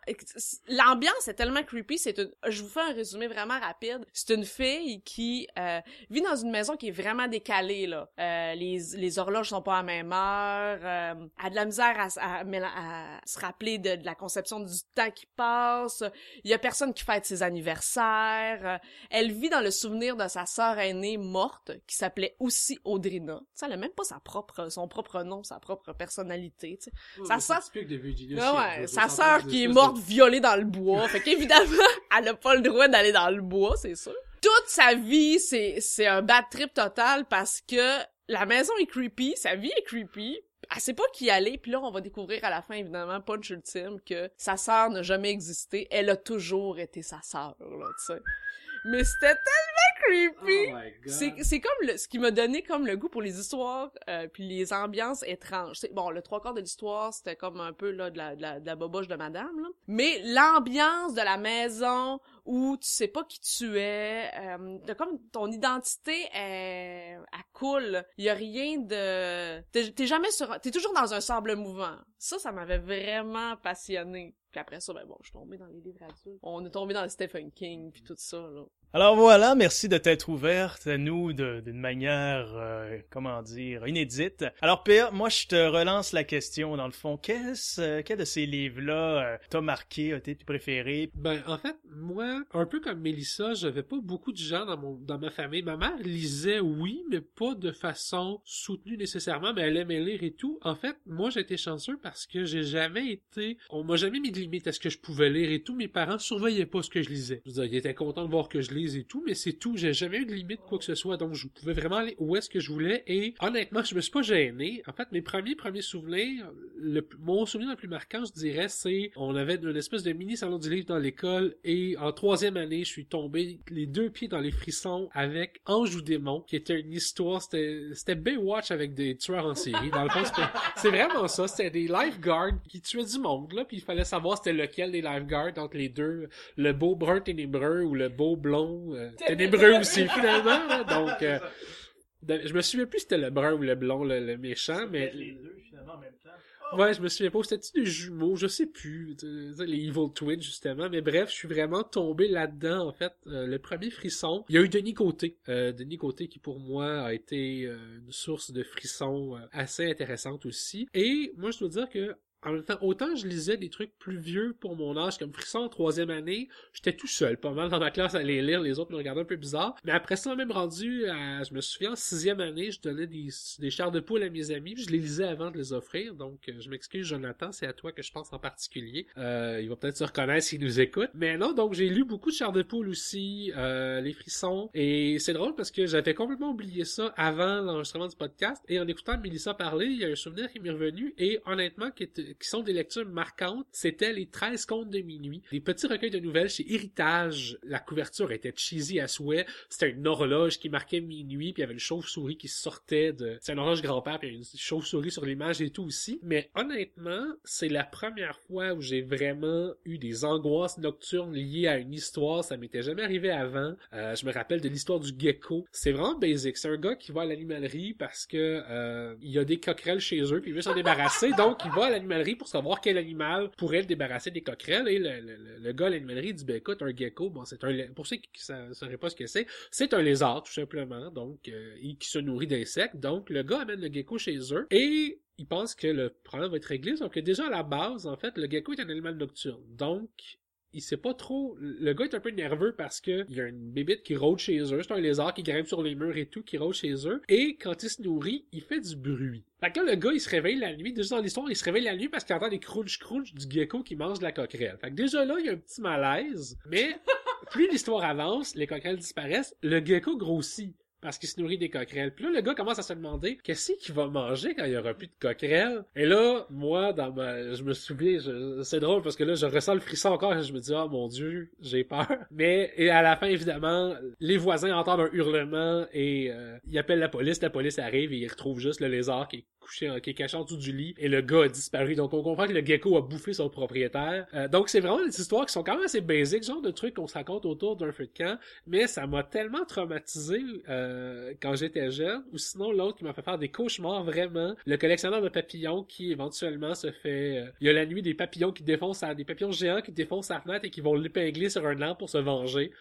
L'ambiance est tellement creepy, c'est une... Je vous fais un résumé vraiment rapide. C'est une fille qui euh, vit dans une maison qui est vraiment décalée, là. Euh, les, les horloges sont pas à même heure. Euh, elle a de la misère à, se rappeler de, la conception du temps qui passe. Il y a personne qui fête ses anniversaires. Elle vit dans le souvenir de sa sœur aînée morte, qui s'appelait aussi Audrina. Sais, elle a même pas sa propre, son propre nom, sa propre personnalité, tu sais. De Virginia Ouais, ouais, sa sœur s'entend qui est morte violée dans le bois. Fait qu'évidemment, elle a pas le droit d'aller dans le bois, c'est sûr. Toute sa vie, c'est, c'est un bad trip total parce que la maison est creepy, sa vie est creepy. Elle sait pas qui aller, puis là, on va découvrir à la fin, évidemment, punch ultime, que sa sœur n'a jamais existé. Elle a toujours été sa sœur, là, tu sais. Mais c'était tellement creepy! Oh my god. C'est c'est comme le, ce qui m'a donné comme le goût pour les histoires euh, puis les ambiances étranges. Bon, le trois quarts de l'histoire, c'était comme un peu là de la, de la, de la boboche de madame là. Mais l'ambiance de la maison où tu sais pas qui tu es, euh, t'as comme ton identité est à cool. Il y a rien de t'es t'es jamais sur t'es toujours dans un sable mouvant. Ça ça m'avait vraiment passionné. Puis après ça ben bon, je suis tombée dans les livres adultes. On est tombé dans Stephen King puis tout ça là. Alors voilà, merci de t'être ouverte à nous d'une manière, euh, comment dire, inédite. Alors Pierre, moi je te relance la question dans le fond. Qu'est-ce, quel de ces livres-là euh, t'a marqué, a été tes préférés? Ben, en fait, moi, un peu comme Mélissa, j'avais pas beaucoup de gens dans mon, dans ma famille. Ma mère lisait, oui, mais pas de façon soutenue nécessairement, mais elle aimait lire et tout. En fait, moi, j'ai été chanceux parce que j'ai jamais été, on m'a jamais mis de limite à ce que je pouvais lire et tout. Mes parents surveillaient pas ce que je lisais. Je veux dire, ils étaient contents de voir que je et tout, mais c'est tout. J'ai jamais eu de limite quoi que ce soit, donc je pouvais vraiment aller où est-ce que je voulais et honnêtement, je me suis pas gêné. En fait, mes premiers premiers souvenirs, le, mon souvenir le plus marquant, je dirais, c'est on avait une espèce de mini salon du livre dans l'école et en troisième année, je suis tombé les deux pieds dans les frissons avec Ange ou démon, qui était une histoire, c'était Baywatch avec des tueurs en série. Dans le fond, c'est vraiment ça. C'était des lifeguards qui tuaient du monde là, puis il fallait savoir c'était lequel des lifeguards entre les deux, le beau brun ténébreux ou le beau blond euh, ténébreux aussi finalement. là. Donc euh, je me souviens plus si c'était le brun ou le blond, le, le méchant, mais deux finalement en même temps. Ouais, je me souviens pas. C'était-tu des jumeaux? Je sais plus. Les Evil Twins, justement. Mais bref, je suis vraiment tombé là-dedans, en fait. Euh, le premier frisson. Il y a eu Denis Côté. Euh, Denis Côté qui, pour moi, a été euh, une source de frissons euh, assez intéressante aussi. Et moi, je dois dire que en même temps, autant je lisais des trucs plus vieux pour mon âge, comme Frisson en troisième année, j'étais tout seul, pas mal dans ma classe à les lire, les autres me regardaient un peu bizarre. Mais après ça, même rendu à, je me souviens, en sixième année, je donnais des, des chars de poule à mes amis, puis je les lisais avant de les offrir. Donc, euh, je m'excuse, Jonathan, c'est à toi que je pense en particulier. Euh, il va peut-être se reconnaître s'il nous écoute. Mais non, donc j'ai lu beaucoup de chars de poule aussi, euh, les frissons. Et c'est drôle parce que j'avais complètement oublié ça avant l'enregistrement du podcast. Et en écoutant Mélissa parler, il y a un souvenir qui m'est revenu. Et honnêtement, qui, qui sont des lectures marquantes, c'était les 13 contes de minuit. Des petits recueils de nouvelles chez Héritage. La couverture était cheesy à souhait. C'était une horloge qui marquait minuit, puis il y avait une chauve-souris qui sortait de... C'est une horloge grand-père, puis il y a une chauve-souris sur l'image et tout aussi. Mais honnêtement, c'est la première fois où j'ai vraiment eu des angoisses nocturnes liées à une histoire. Ça m'était jamais arrivé avant. Euh, je me rappelle de l'histoire du gecko. C'est vraiment basic. C'est un gars qui va à l'animalerie parce que euh, il y a des coquerelles chez eux, puis il veut s'en débarrasser. Donc, il va à l'animalerie pour savoir quel animal pourrait le débarrasser des coquerelles. Et le, le, gars à l'animalerie dit, ben écoute, un gecko, bon, c'est un... Pour ceux qui ne sauraient pas ce que c'est, c'est un lézard, tout simplement. Donc, euh, qui se nourrit d'insectes. Donc, le gars amène le gecko chez eux. Et il pense que le problème va être réglé, sauf que déjà à la base, en fait, le gecko est un animal nocturne. Donc, il sait pas trop. Le gars est un peu nerveux parce que il y a une bébite qui rôde chez eux. C'est un lézard qui grimpe sur les murs et tout, qui rôde chez eux. Et quand il se nourrit, il fait du bruit. Fait que là, le gars, il se réveille la nuit. Déjà dans l'histoire, il se réveille la nuit parce qu'il entend des crunch-crunch du gecko qui mange de la coquerelle. Fait que déjà là, il y a un petit malaise. Mais plus l'histoire avance, les coquerelles disparaissent, le gecko grossit parce qu'il se nourrit des coquerelles. Puis là, le gars commence à se demander qu'est-ce qu'il va manger quand il y aura plus de coquerelles? Et là, moi, dans ma, je me souviens, c'est drôle parce que là, je ressens le frisson encore et je me dis, oh mon dieu, j'ai peur. Mais, et à la fin, évidemment, les voisins entendent un hurlement et euh, ils appellent la police. La police arrive et ils retrouvent juste le lézard qui est couché, qui est dessous du lit et le gars a disparu. Donc on comprend que le gecko a bouffé son propriétaire. Euh, donc c'est vraiment des histoires qui sont quand même assez basiques, genre de trucs qu'on se raconte autour d'un feu de camp. Mais ça m'a tellement traumatisé euh, quand j'étais jeune. Ou sinon l'autre qui m'a fait faire des cauchemars vraiment. Le collectionneur de papillons qui éventuellement se fait... Euh, il y a la nuit des papillons qui défoncent, des papillons géants qui défoncent sa fenêtre et qui vont l'épingler sur un lampe pour se venger.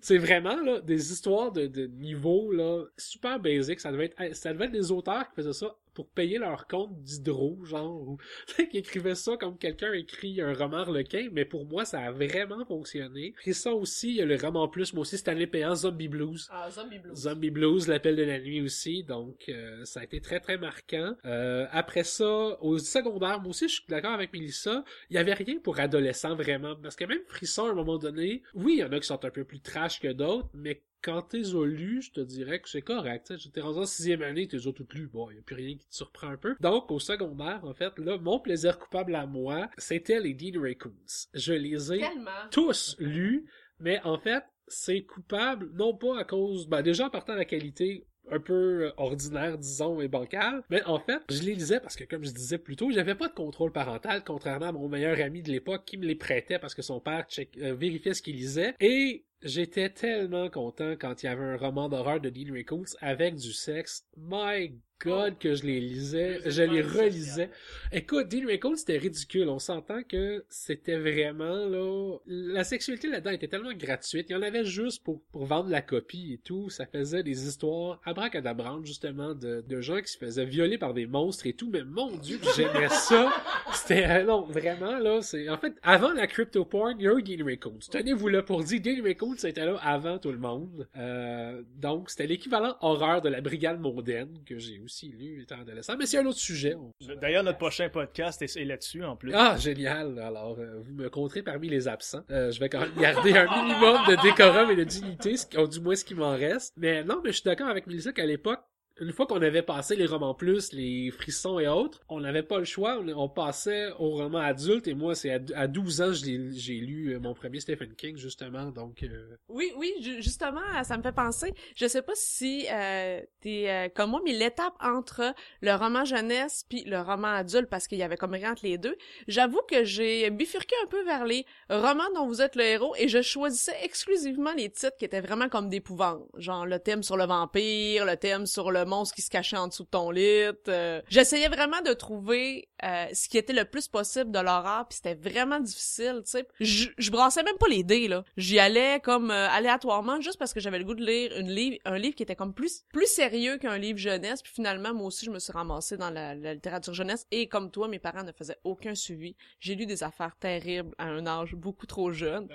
C'est vraiment là, des histoires de, de niveau là, super basiques. Ça devait être, ça devait être des auteurs qui faisaient ça pour payer leur compte d'hydro, genre, ou qui écrivait ça comme quelqu'un écrit un roman harlequin, mais pour moi, ça a vraiment fonctionné. Puis ça aussi, il y a le roman plus, moi aussi, Stanley Payant, Zombie Blues. Ah, Zombie Blues. Zombie Blues, l'appel de la nuit aussi, donc euh, ça a été très très marquant. Euh, après ça, au secondaire, moi aussi, je suis d'accord avec Melissa, il y avait rien pour adolescents vraiment, parce que même Frisson, à un moment donné, oui, il y en a qui sont un peu plus trash que d'autres, mais quand t'es lu, je te dirais que c'est correct. J'étais rendu en sixième année, t'es tout lu. Bon, y a plus rien qui te surprend un peu. Donc, au secondaire, en fait, là, mon plaisir coupable à moi, c'était les Dean Raccoons. Je les ai tous lus, mais en fait, c'est coupable, non pas à cause, ben, déjà en partant de la qualité, un peu ordinaire, disons, et bancal. Mais en fait, je les lisais parce que, comme je disais plus tôt, j'avais pas de contrôle parental, contrairement à mon meilleur ami de l'époque qui me les prêtait parce que son père euh, vérifiait ce qu'il lisait. Et J'étais tellement content quand il y avait un roman d'horreur de Dean Rickles avec du sexe. My God que je les lisais, je les relisais. Écoute, Dean Rickles, c'était ridicule. On s'entend que c'était vraiment là, la sexualité là-dedans était tellement gratuite. Il y en avait juste pour, pour vendre la copie et tout. Ça faisait des histoires abracadabrantes justement de, de gens qui se faisaient violer par des monstres et tout. Mais mon Dieu, j'aimais ça. C'était euh, non vraiment là. C'est en fait avant la crypto porn, il y a eu Dean Rickles. Tenez-vous là pour dire Dean Rickles c'était là avant tout le monde. Euh, donc, c'était l'équivalent horreur de la Brigade mondaine que j'ai aussi lu étant adolescent. Mais c'est un autre sujet. D'ailleurs, notre prochain podcast est, là-dessus en plus. Ah, génial. Alors, euh, vous me compterez parmi les absents. Euh, je vais quand même garder un minimum de décorum et de dignité, du moins ce qui m'en reste. Mais non, mais je suis d'accord avec Melissa qu'à l'époque, une fois qu'on avait passé les romans plus, les frissons et autres, on n'avait pas le choix. On, passait aux romans adultes et moi, c'est à, 12 ans, j'ai lu euh, mon premier Stephen King, justement. Donc, euh, Oui, oui, justement, ça me fait penser. Je sais pas si euh, t'es euh, comme moi, mais l'étape entre le roman jeunesse puis le roman adulte, parce qu'il y avait comme rien entre les deux, j'avoue que j'ai bifurqué un peu vers les romans dont vous êtes le héros et je choisissais exclusivement les titres qui étaient vraiment comme d'épouvante. Genre le thème sur le vampire, le thème sur le monstre qui se cachait en dessous de ton lit. euh. J'essayais vraiment de trouver euh, ce qui était le plus possible de l'horreur, puis c'était vraiment difficile, tu sais. Je, je brassais même pas les dés, là. J'y allais comme euh, aléatoirement, juste parce que j'avais le goût de lire une livre, un livre qui était comme plus plus sérieux qu'un livre jeunesse, puis finalement, moi aussi, je me suis ramassée dans la, la littérature jeunesse, et comme toi, mes parents ne faisaient aucun suivi. J'ai lu des affaires terribles à un âge beaucoup trop jeune.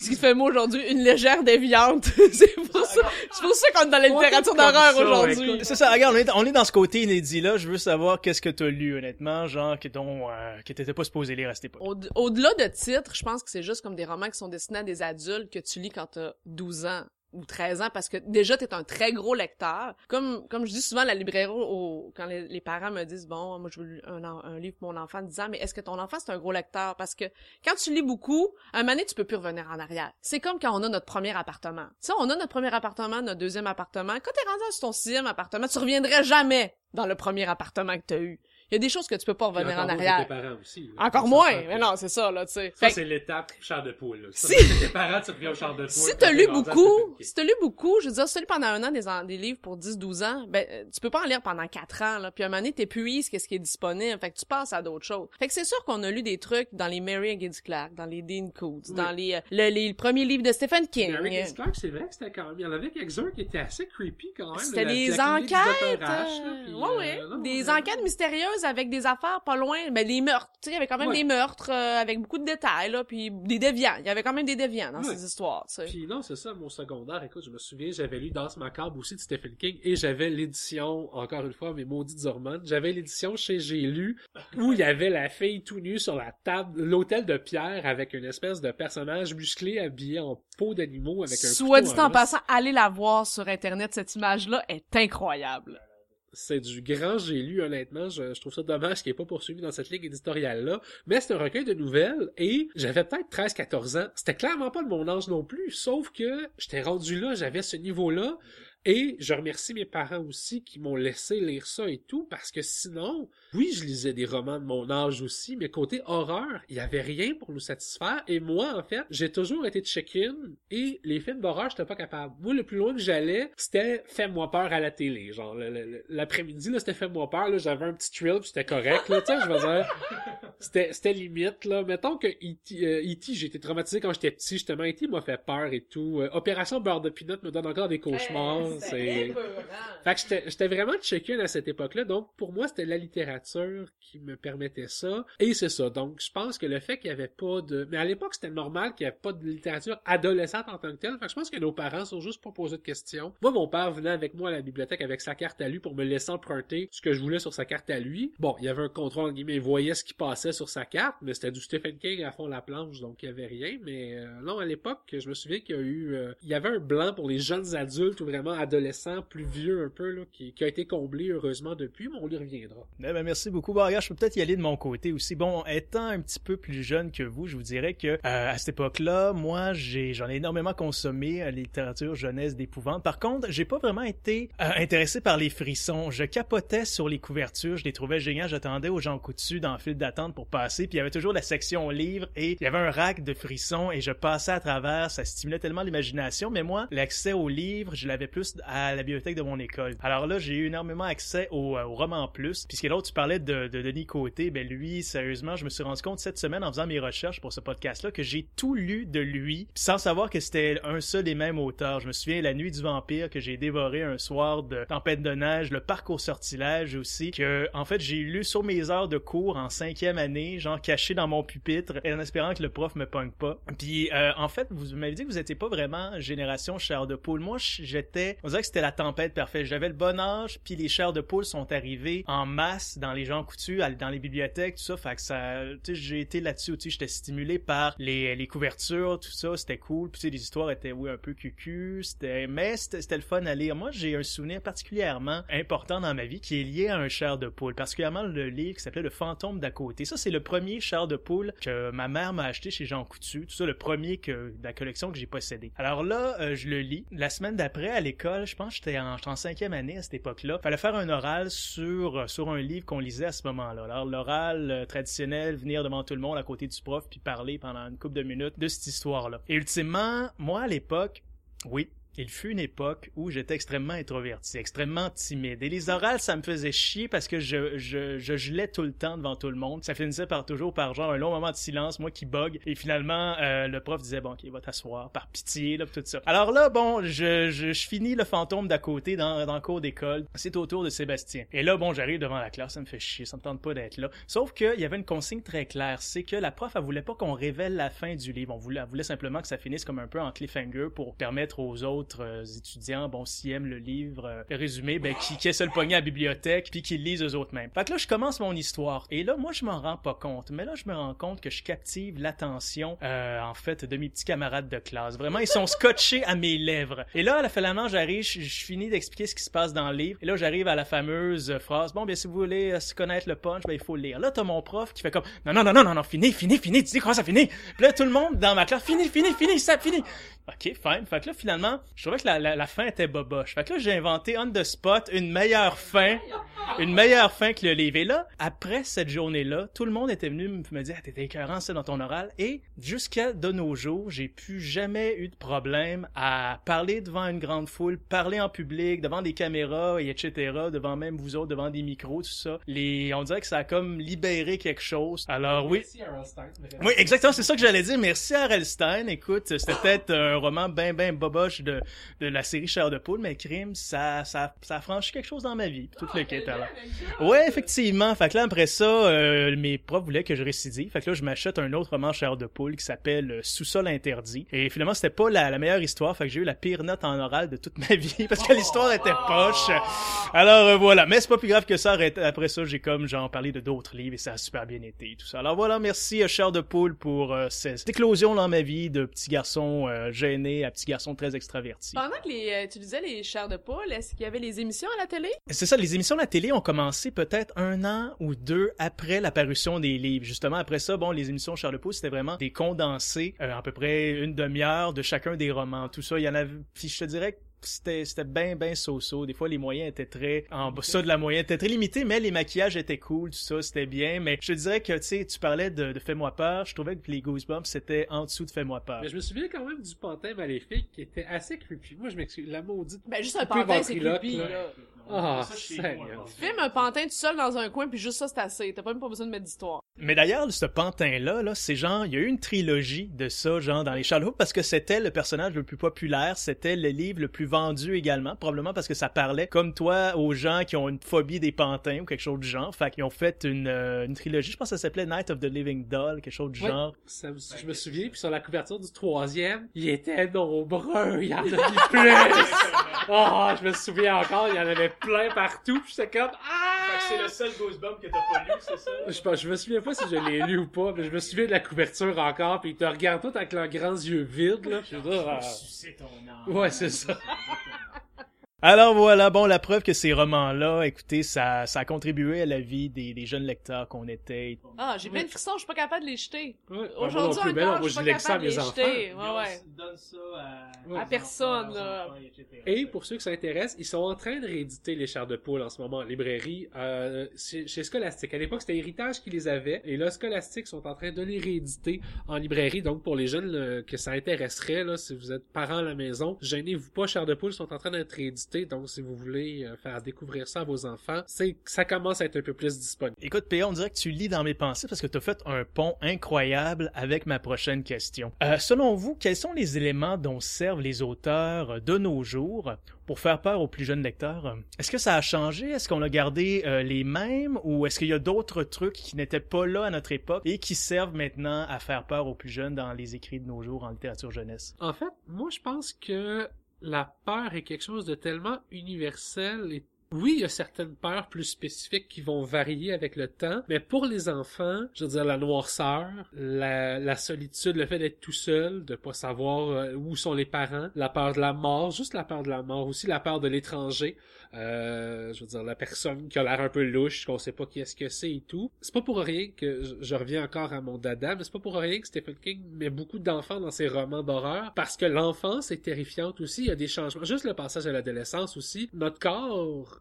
Ce qui fait moi aujourd'hui une légère déviante. c'est pour ça, c'est pour ça qu'on est dans la littérature d'horreur aujourd'hui. C'est ça, regarde, on est, on est dans ce côté inédit-là. Je veux savoir qu'est-ce que t'as lu, honnêtement, genre, que, dont, euh, pas lire à cette époque. Au- Au-delà de titres, je pense que c'est juste comme des romans qui sont destinés à des adultes que tu lis quand t'as 12 ans ou 13 ans parce que déjà t'es un très gros lecteur. Comme comme je dis souvent à la librairie quand les, parents me disent bon moi je veux un, livre pour mon enfant de 10 ans mais est-ce que ton enfant c'est un gros lecteur? Parce que quand tu lis beaucoup un moment donné tu peux plus revenir en arrière. C'est comme quand on a notre premier appartement. Tu on a notre premier appartement, notre deuxième appartement. Quand t'es rendu sur ton sixième appartement, tu reviendrais jamais dans le premier appartement que t'as eu. Il y a des choses que tu peux pas revenir en arrière. tes parents aussi. là. Encore moins, mais non, c'est ça, là, tu sais. Ça, Fait- c'est l'étape char de poule. là. Si- tes parents, tu reviens au char de poule. si t'as lu beaucoup, si t'as lu beaucoup, je veux dire, si t'as lu pendant un an des, des livres pour 10-12 ans, ben, euh, tu peux pas en lire pendant 4 ans, là. Puis à un moment donné, t'épuises qu'est-ce qui est disponible. Fait que tu passes à d'autres choses. Fait que c'est sûr qu'on a lu des trucs dans les Mary Higgins Clark, dans les Dean Oui. dans les, euh, le, les premiers livres de Stephen King. Mais Rick Clark, c'est vrai que c'était quand même. Il y en avait quelques-uns qui étaient assez creepy quand même. C'était des enquêtes, des euh, ouais, euh, ouais, des enquêtes mystérieuses avec des affaires pas loin, ben des meurtres, tu sais, il y avait quand même Ouais. des meurtres euh, avec beaucoup de détails là, puis des déviants, il y avait quand même des déviants dans Ouais. ces histoires, tu sais. Puis non, c'est ça, mon secondaire, écoute, je me souviens, j'avais lu Danse macabre aussi de Stephen King et j'avais l'édition, encore une fois, mes maudites hormones, j'avais l'édition chez J'ai lu où il y avait la fille tout nue sur la table, l'hôtel de pierre avec une espèce de personnage musclé habillé en peau d'animaux avec un Soit dit en passant, allez la voir sur internet, cette image-là est incroyable. C'est du grand j'ai lu, honnêtement. Je, je trouve ça dommage qu'il n'ait pas poursuivi dans cette ligne éditoriale-là. Mais c'est un recueil de nouvelles et j'avais peut-être 13-14 ans. C'était clairement pas de mon âge non plus, sauf que j'étais rendu là, j'avais ce niveau-là. Et je remercie mes parents aussi qui m'ont laissé lire ça et tout, parce que sinon, oui, je lisais des romans de mon âge aussi, mais côté horreur, il y avait rien pour nous satisfaire. Et moi, en fait, j'ai toujours été check-in et les films d'horreur, j'étais pas capable. Moi, le plus loin que j'allais, c'était Fais-moi peur à la télé. Genre, l'après-midi, là, c'était Fais-moi peur, là, j'avais un petit thrill, puis c'était correct, là, tu sais, je veux dire. C'était, c'était limite, là. Mettons que E.T., euh, E.T., j'ai été traumatisé quand j'étais petit, justement. E.T. m'a fait peur et tout. Euh, Opération Beurre de Peanut me donne encore des cauchemars. C'est... Fait que j'étais, vraiment check-in à cette époque-là. Donc, pour moi, c'était la littérature qui me permettait ça. Et c'est ça. Donc, je pense que le fait qu'il y avait pas de... Mais à l'époque, c'était normal qu'il n'y avait pas de littérature adolescente en tant que telle. Fait que je pense que nos parents sont juste pas posés de questions. Moi, mon père venait avec moi à la bibliothèque avec sa carte à lui pour me laisser emprunter ce que je voulais sur sa carte à lui. Bon, il y avait un contrôle, en guillemets, il voyait ce qui passait sur sa carte, mais c'était du Stephen King à fond la planche, donc il y avait rien. Mais euh, non, à l'époque, je me souviens qu'il y a eu... euh, il y avait un blanc pour les jeunes adultes ou vraiment adolescents, plus vieux un peu, là, qui, qui a été comblé heureusement depuis, mais on y reviendra. Eh ben, merci beaucoup. Regarde, je peux peut-être y aller de mon côté aussi. Bon, étant un petit peu plus jeune que vous, je vous dirais que euh, à cette époque-là, moi, j'ai j'en ai énormément consommé la littérature jeunesse d'épouvante. Par contre, j'ai pas vraiment été euh, intéressé par les frissons. Je capotais sur les couvertures, je les trouvais géniales. J'attendais aux gens coutus dans le fil d'attente pour passer, puis il y avait toujours la section livres et il y avait un rack de frissons et je passais à travers. Ça stimulait tellement l'imagination. Mais moi, l'accès aux livres, je l'avais plus à la bibliothèque de mon école. Alors là, j'ai eu énormément accès au, euh, roman plus. Puisque l'autre, tu parlais de, de Denis Côté, ben lui, sérieusement, je me suis rendu compte cette semaine en faisant mes recherches pour ce podcast-là que j'ai tout lu de lui, puis sans savoir que c'était un seul et même auteur. Je me souviens La Nuit du Vampire que j'ai dévoré un soir de Tempête de neige, Le Parc au sortilège aussi, que en fait j'ai lu sur mes heures de cours en cinquième année, genre caché dans mon pupitre, en espérant que le prof me pogne pas. Puis euh, en fait, vous m'avez dit que vous étiez pas vraiment génération chair de poule. Moi, j'étais, on dirait que c'était la tempête parfaite. J'avais le bon âge, puis les chairs de poule sont arrivées en masse dans les gens coutus, dans les bibliothèques, tout ça. Fait que ça, tu sais, j'ai été là-dessus, tu sais, j'étais stimulé par les, les couvertures, tout ça, c'était cool. Puis tu sais, les histoires étaient, oui, un peu cucu, c'était, mais c'était c'était le fun à lire. Moi, j'ai un souvenir particulièrement important dans ma vie qui est lié à un chair de poule, particulièrement le livre qui s'appelait Le fantôme d'à côté. Ça, c'est le premier chair de poule que ma mère m'a acheté chez Jean Coutu. Tout ça, le premier que, de la collection que j'ai possédé. Alors là, euh, je le lis. La semaine d'après, à l'école, je pense que j'étais en, cinquième année à cette époque-là. Fallait faire un oral sur, euh, un livre qu'on lisait à ce moment-là. Alors, l'oral euh, traditionnel, venir devant tout le monde à côté du prof puis parler pendant une couple de minutes de cette histoire-là. Et ultimement, moi, à l'époque, oui, il fut une époque où j'étais extrêmement introverti, extrêmement timide. Et les orales, ça me faisait chier parce que je, je, je gelais tout le temps devant tout le monde. Ça finissait par toujours par genre un long moment de silence, moi qui bug. Et finalement, euh, le prof disait, bon, ok, va t'asseoir, par pitié, là, tout ça. Alors là, bon, je, je, je finis le fantôme d'à côté dans, dans le cours d'école. C'est au tour de Sébastien. Et là, bon, j'arrive devant la classe, ça me fait chier, ça me tente pas d'être là. Sauf qu'il y avait une consigne très claire, c'est que la prof, elle voulait pas qu'on révèle la fin du livre. On voulait, elle voulait simplement que ça finisse comme un peu en cliffhanger pour permettre aux autres euh, étudiants, bon, s'ils aiment le livre euh, résumé, ben, qui, qui essaient le pogner à la bibliothèque, puis qu'ils lisent eux autres mêmes. Fait que là, je commence mon histoire. Et là, moi, je m'en rends pas compte. Mais là, je me rends compte que je captive l'attention, euh, en fait, de mes petits camarades de classe. Vraiment, ils sont scotchés à mes lèvres. Et là, à la fin de j'arrive, je, je finis d'expliquer ce qui se passe dans le livre. Et là, j'arrive à la fameuse phrase, bon, bien, si vous voulez euh, se connaître le punch, ben, il faut le lire. Là, t'as mon prof qui fait comme, non, non, non, non, non, non, fini, fini, fini, tu dis comment ça finit? Puis là, tout le monde dans ma classe, fini, fini, fini, ça, fini. Ok, fine. Fait que là, finalement, je trouvais que la, la, la fin était boboche. Fait que là, j'ai inventé on the spot une meilleure fin, une meilleure fin que le livre. Et là, après cette journée-là, tout le monde était venu me dire, ah, t'étais écœurant ça dans ton oral. Et jusqu'à de nos jours, j'ai plus jamais eu de problème à parler devant une grande foule, parler en public, devant des caméras et etc., devant même vous autres, devant des micros, tout ça. Les, on dirait que ça a comme libéré quelque chose. Alors oui. Oui, exactement, c'est ça que j'allais dire. Merci à Relstein. Écoute, c'était peut-être un roman ben ben boboche de, de la série Chair de poule, mais Crime, ça, ça, ça a franchi quelque chose dans ma vie. Tout le kit, alors. Ouais, effectivement. Fait que là, après ça, euh, mes profs voulaient que je récidive. Fait que là, je m'achète un autre roman Chair de poule qui s'appelle euh, Sous-sol interdit. Et finalement, c'était pas la, la meilleure histoire. Fait que j'ai eu la pire note en oral de toute ma vie parce que l'histoire était poche. Alors euh, voilà. Mais c'est pas plus grave que ça. Après ça, j'ai comme genre parlé de d'autres livres et ça a super bien été. Tout ça. Alors voilà, merci euh, Chair de poule pour euh, cette éclosion dans ma vie de petit garçon euh, gêné à petit garçon très extraverti. Pendant que les, euh, tu disais les chairs de poule, est-ce qu'il y avait les émissions à la télé? C'est ça, les émissions de la télé ont commencé peut-être un an ou deux après l'apparition des livres. Justement, après ça, bon, les émissions Charles Pouce, c'était vraiment des condensés, euh, à peu près une demi-heure de chacun des romans. Tout ça, il y en avait, puis je te dirais c'était c'était bien ben so-so des fois les moyens étaient très en bas de la moyenne étaient très limités mais les maquillages étaient cool tout ça c'était bien mais je te dirais que tu sais tu parlais de, de fais-moi peur je trouvais que les Goosebumps c'était en dessous de fais-moi peur Mais je me souviens quand même du pantin maléfique qui était assez creepy. Moi, je m'excuse. La maudite. Ben, juste un pantin, c'est creepy, là. là. Ah, Seigneur. Filme un pantin tout seul dans un coin, puis juste ça, c'est assez. T'as pas même pas besoin de mettre d'histoire. Mais d'ailleurs, ce pantin-là, là, c'est genre, il y a eu une trilogie de ça, genre, dans les Charles parce que c'était le personnage le plus populaire, c'était le livre le plus vendu également, probablement parce que ça parlait, comme toi, aux gens qui ont une phobie des pantins ou quelque chose du genre. Fait qu'ils ont fait une, euh, une trilogie, je pense que ça s'appelait Night of the Living Doll, quelque chose du Ouais. genre. Ça je me souviens, puis sur la couverture du troisième, il était nombreux, il y en avait plus. Ah, je me souviens encore, il y en avait plein partout, puis j'étais comme ah. Seul Goosebump que t'as pas lu, c'est ça? Je, pense- je me souviens pas si je l'ai lu ou pas, mais je me souviens de la couverture encore, puis ils te regardent tout avec leurs grands yeux vides, là. Je veux dire, ah. C'est ton âme. Ouais, c'est ça. Alors voilà, bon, la preuve que ces romans-là, écoutez, ça, ça a contribué à la vie des, des jeunes lecteurs qu'on était. Ah, j'ai plein de frissons, je suis pas capable de les jeter. Ouais. Ah, Aujourd'hui non, encore, moi je suis pas ça capable de les enfants. jeter. Ouais, ouais. donne ça à, Ouais. À personne, là. Et pour ceux qui s'intéressent, ils sont en train de rééditer les chars de poule en ce moment en librairie euh, chez, chez Scholastic. À l'époque, c'était Héritage qui les avait, et là, Scholastic sont en train de les rééditer en librairie. Donc, pour les jeunes là, que ça intéresserait, là, si vous êtes parents à la maison, gênez-vous pas, chars de poule sont en train d'être réédités. Donc, si vous voulez euh, faire découvrir ça à vos enfants, c'est ça commence à être un peu plus disponible. Écoute, P.A., on dirait que tu lis dans mes pensées parce que tu as fait un pont incroyable avec ma prochaine question. Euh, selon vous, quels sont les éléments dont servent les auteurs de nos jours pour faire peur aux plus jeunes lecteurs? Est-ce que ça a changé? Est-ce qu'on a gardé euh, les mêmes? Ou est-ce qu'il y a d'autres trucs qui n'étaient pas là à notre époque et qui servent maintenant à faire peur aux plus jeunes dans les écrits de nos jours en littérature jeunesse? En fait, moi, je pense que la peur est quelque chose de tellement universel et oui, il y a certaines peurs plus spécifiques qui vont varier avec le temps, mais pour les enfants, je veux dire la noirceur, la, solitude, le fait d'être tout seul, de pas savoir euh, où sont les parents, la peur de la mort, juste la peur de la mort, aussi la peur de l'étranger, euh, je veux dire la personne qui a l'air un peu louche, qu'on sait pas qui est-ce que c'est et tout. C'est pas pour rien que je reviens encore à mon dada, mais c'est pas pour rien que Stephen King met beaucoup d'enfants dans ses romans d'horreur, parce que l'enfance est terrifiante aussi, il y a des changements. Juste le passage à l'adolescence aussi, notre corps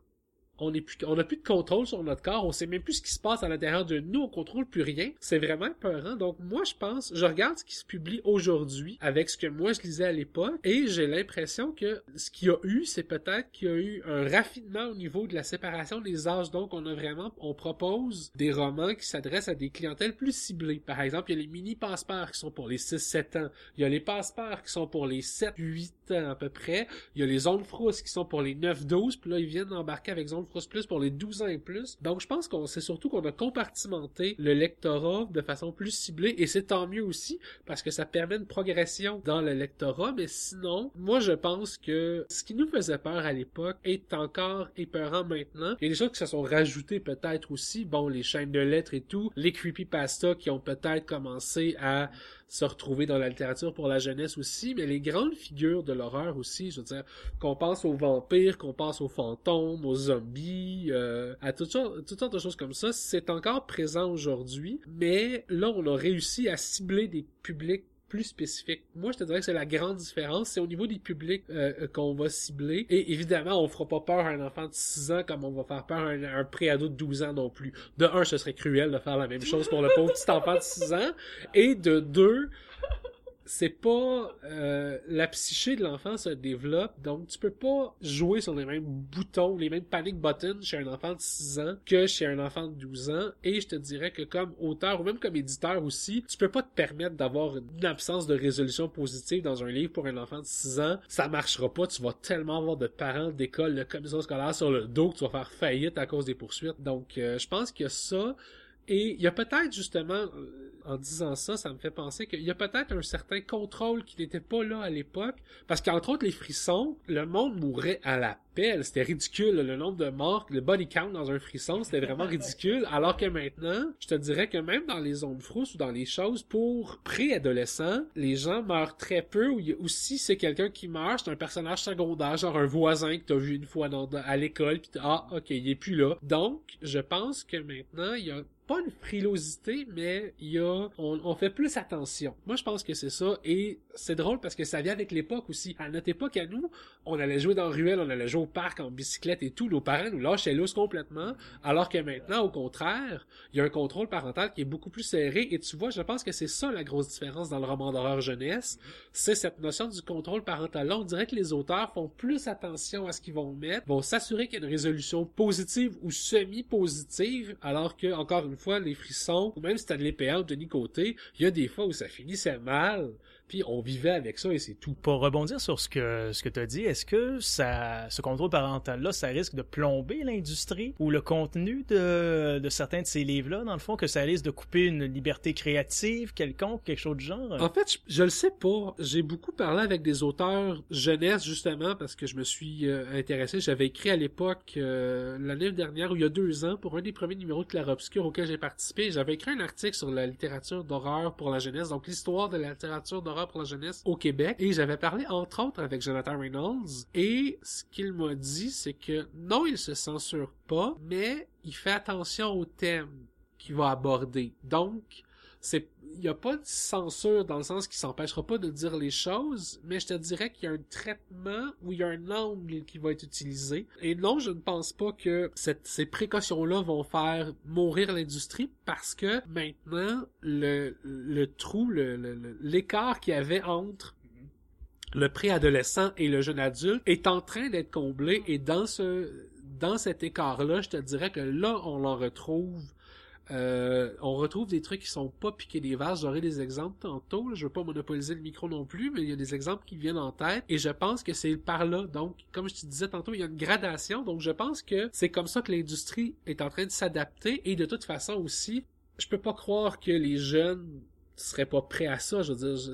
on est plus, on a plus de contrôle sur notre corps, on sait même plus ce qui se passe à l'intérieur de nous, on contrôle plus rien. C'est vraiment peurant. Donc moi, je pense, je regarde ce qui se publie aujourd'hui avec ce que moi je lisais à l'époque et j'ai l'impression que ce qu'il y a eu, c'est peut-être qu'il y a eu un raffinement au niveau de la séparation des âges. Donc on a vraiment, on propose des romans qui s'adressent à des clientèles plus ciblées. Par exemple, il y a les mini passeports qui sont pour les 6-7 ans. Il y a les passeports qui sont pour les 7-8 ans à peu près. Il y a les zones frousses qui sont pour les 9-12. Puis là, ils viennent embarquer avec zone pour les 12 ans et plus. Donc je pense qu'on sait surtout qu'on a compartimenté le lectorat de façon plus ciblée et c'est tant mieux aussi parce que ça permet une progression dans le lectorat, mais sinon, moi je pense que ce qui nous faisait peur à l'époque est encore épeurant maintenant. Il y a des choses qui se sont rajoutées peut-être aussi, bon, les chaînes de lettres et tout, les creepypasta qui ont peut-être commencé à se retrouver dans la littérature pour la jeunesse aussi, mais les grandes figures de l'horreur aussi, je veux dire, qu'on pense aux vampires, qu'on pense aux fantômes, aux zombies, euh, à toutes sortes, toutes sortes de choses comme ça, c'est encore présent aujourd'hui, mais là, on a réussi à cibler des publics plus spécifique. Moi, je te dirais que c'est la grande différence. C'est au niveau des publics euh, euh, qu'on va cibler. Et évidemment, on fera pas peur à un enfant de 6 ans comme on va faire peur à un, un préado de 12 ans non plus. De un, ce serait cruel de faire la même chose pour le pauvre petit enfant de 6 ans. Et de deux, c'est pas euh, la psyché de l'enfant se développe, donc tu peux pas jouer sur les mêmes boutons, les mêmes panic buttons chez un enfant de 6 ans que chez un enfant de 12 ans. Et je te dirais que comme auteur ou même comme éditeur aussi, tu peux pas te permettre d'avoir une absence de résolution positive dans un livre pour un enfant de 6 ans. Ça marchera pas, tu vas tellement avoir de parents d'école, de commission scolaire sur le dos que tu vas faire faillite à cause des poursuites. Donc euh, je pense que ça et il y a peut-être justement, euh, en disant ça, ça me fait penser qu'il y a peut-être un certain contrôle qui n'était pas là à l'époque, parce qu'entre autres les frissons, le monde mourait à la pelle, c'était ridicule, le nombre de morts, le body count dans un frisson, c'était vraiment ridicule, alors que maintenant, je te dirais que même dans les zones frousses ou dans les choses pour préadolescents, les gens meurent très peu, ou, ou si c'est quelqu'un qui meurt, c'est un personnage secondaire, genre un voisin que t'as vu une fois dans, à l'école, puis ah, ok, il est plus là. Donc, je pense que maintenant, il y a pas une frilosité, mais il y a, on, on, fait plus attention. Moi, je pense que c'est ça, et c'est drôle parce que ça vient avec l'époque aussi. À notre époque, à nous, on allait jouer dans ruelle, on allait jouer au parc en bicyclette et tout. Nos parents nous lâchaient l'os complètement, alors que maintenant, au contraire, il y a un contrôle parental qui est beaucoup plus serré, et tu vois, je pense que c'est ça la grosse différence dans le roman d'horreur jeunesse, c'est cette notion du contrôle parental. Là, on dirait que les auteurs font plus attention à ce qu'ils vont mettre, vont s'assurer qu'il y a une résolution positive ou semi-positive, alors que, encore une fois, les frissons, ou même Stanley Péan ou Denis Côté, il y a des fois où ça finissait mal, puis on vivait avec ça et c'est tout. Pour rebondir sur ce que ce que tu as dit, est-ce que ça ce contrôle parental là, ça risque de plomber l'industrie ou le contenu de, de certains de ces livres là dans le fond que ça risque de couper une liberté créative quelconque, quelque chose de genre? En fait, je, je le sais pas. J'ai beaucoup parlé avec des auteurs jeunesse justement parce que je me suis euh, intéressé, j'avais écrit à l'époque euh, l'année dernière ou il y a deux ans pour un des premiers numéros de Clair Obscur auquel j'ai participé, j'avais écrit un article sur la littérature d'horreur pour la jeunesse, donc l'histoire de la littérature d'horreur pour la jeunesse au Québec. Et j'avais parlé entre autres avec Jonathan Reynolds. Et ce qu'il m'a dit, c'est que non, il se censure pas, mais il fait attention au thème qu'il va aborder. Donc, il n'y a pas de censure dans le sens qu'il s'empêchera pas de dire les choses, mais je te dirais qu'il y a un traitement ou il y a un angle qui va être utilisé. Et non, je ne pense pas que ces précautions-là vont faire mourir l'industrie parce que maintenant, le, le trou, l'écart le, qu'il y avait entre le préadolescent et le jeune adulte est en train d'être comblé et dans ce dans cet écart-là, je te dirais que là, on en retrouve euh, on retrouve des trucs qui sont pas piqués des vases. J'aurai des exemples tantôt. Je veux pas monopoliser le micro non plus, mais il y a des exemples qui viennent en tête. Et je pense que c'est par là. Donc, comme je te disais tantôt, il y a une gradation. Donc, je pense que c'est comme ça que l'industrie est en train de s'adapter. Et de toute façon aussi, je peux pas croire que les jeunes seraient pas prêts à ça. Je veux dire,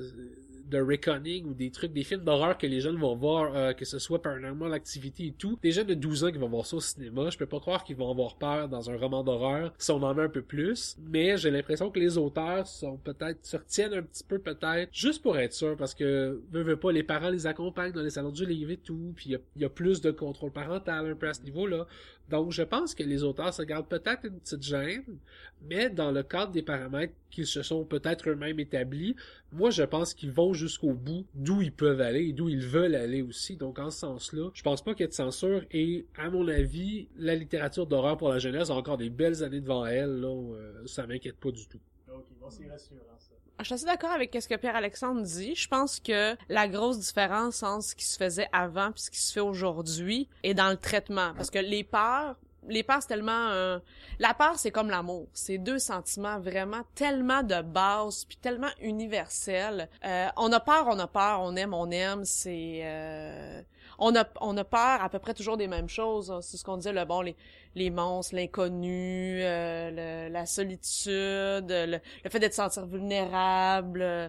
de Reckoning ou des trucs, des films d'horreur que les jeunes vont voir, euh, que ce soit Paranormal Activity et tout. Des jeunes de 12 ans qui vont voir ça au cinéma, je peux pas croire qu'ils vont avoir peur dans un roman d'horreur si on en met un peu plus. Mais j'ai l'impression que les auteurs sont peut-être, se retiennent un petit peu peut-être, juste pour être sûr, parce que, veux, veux pas, les parents les accompagnent dans les salons du livre et tout, puis il y, y a, plus de contrôle parental un peu à ce niveau-là. Donc, je pense que les auteurs se gardent peut-être une petite gêne, mais dans le cadre des paramètres qu'ils se sont peut-être eux-mêmes établis, moi, je pense qu'ils vont jusqu'au bout d'où ils peuvent aller et d'où ils veulent aller aussi. Donc, en ce sens-là, je pense pas qu'il y ait de censure et, à mon avis, la littérature d'horreur pour la jeunesse a encore des belles années devant elle, là. euh, ça m'inquiète pas du tout. Ok, c'est rassurant, ça. Je suis assez d'accord avec ce que Pierre-Alexandre dit. Je pense que la grosse différence entre ce qui se faisait avant et ce qui se fait aujourd'hui est dans le traitement. Parce que les peurs, les peurs, c'est tellement. La peur, c'est comme l'amour. C'est deux sentiments vraiment tellement de base puis tellement universels. Euh, on a peur, on a peur, on aime, on aime. C'est... euh, On a, on a peur à peu près toujours des mêmes choses. C'est ce qu'on disait, le bon, les, les monstres, l'inconnu, euh, la solitude, le, fait d'être sentir vulnérable, euh,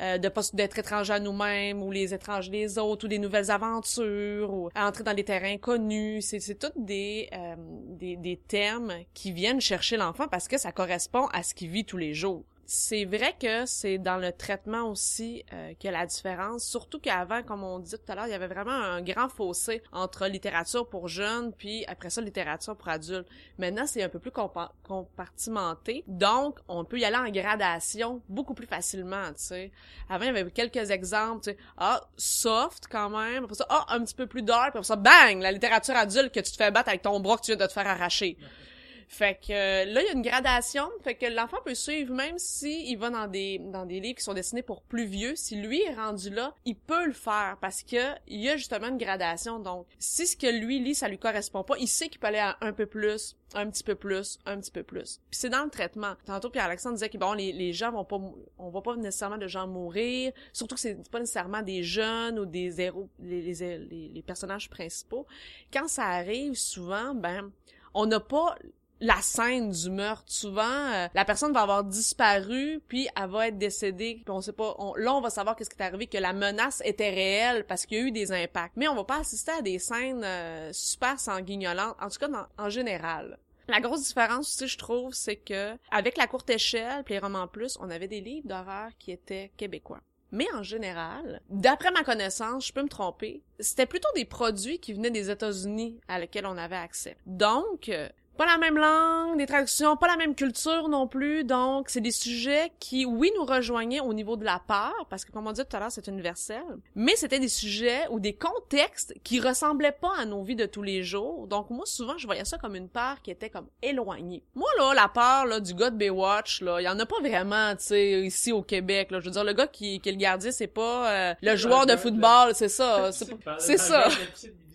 euh, de pas d'être étranger à nous-mêmes ou les étrangers des autres ou des nouvelles aventures ou entrer dans des terrains inconnus. C'est c'est toutes des, euh, des des thèmes qui viennent chercher l'enfant parce que ça correspond à ce qu'il vit tous les jours. C'est vrai que c'est dans le traitement aussi euh, a la différence, surtout qu'avant, comme on dit tout à l'heure, il y avait vraiment un grand fossé entre littérature pour jeunes puis après ça littérature pour adultes. Maintenant, c'est un peu plus compa- compartimenté, donc on peut y aller en gradation beaucoup plus facilement, tu sais. Avant, il y avait quelques exemples, tu sais, ah, soft quand même, après ça, ah, un petit peu plus dark, puis après ça, bang, la littérature adulte que tu te fais battre avec ton bras que tu viens de te faire arracher. Fait que euh, là, il y a une gradation, fait que l'enfant peut suivre même si il va dans des dans des livres qui sont destinés pour plus vieux, si lui est rendu là, il peut le faire parce que il y a justement une gradation. Donc, si ce que lui lit ça lui correspond pas, il sait qu'il peut aller à un peu plus, un petit peu plus, un petit peu plus. Puis c'est dans le traitement. Tantôt Pierre Alexandre disait que bon les, les gens vont pas on voit pas nécessairement de gens mourir, surtout que c'est pas nécessairement des jeunes ou des héros les, les, les, les personnages principaux. Quand ça arrive souvent ben on n'a pas la scène du meurtre. Souvent, euh, la personne va avoir disparu, puis elle va être décédée, puis on sait pas. là, on va savoir qu'est-ce qui est arrivé, que la menace était réelle parce qu'il y a eu des impacts. Mais on va pas assister à des scènes euh, super sanguignolantes, en tout cas dans- en général. La grosse différence aussi, je trouve, c'est que avec la courte échelle, puis les romans plus, on avait des livres d'horreur qui étaient québécois. Mais en général, d'après ma connaissance, je peux me tromper, c'était plutôt des produits qui venaient des États-Unis à lesquels on avait accès. Donc, euh, pas la même langue, des traductions, pas la même culture non plus. Donc, c'est des sujets qui, oui, nous rejoignaient au niveau de la peur, parce que, comme on dit tout à l'heure, c'est universel. Mais c'était des sujets ou des contextes qui ressemblaient pas à nos vies de tous les jours. Donc, moi, souvent, je voyais ça comme une peur qui était comme éloignée. Moi, là, la peur, là, du gars de Baywatch, là, il y en a pas vraiment, tu sais, ici au Québec, là. Je veux dire, le gars qui, qui est le gardien, c'est pas euh, le joueur de football, c'est ça. C'est pas-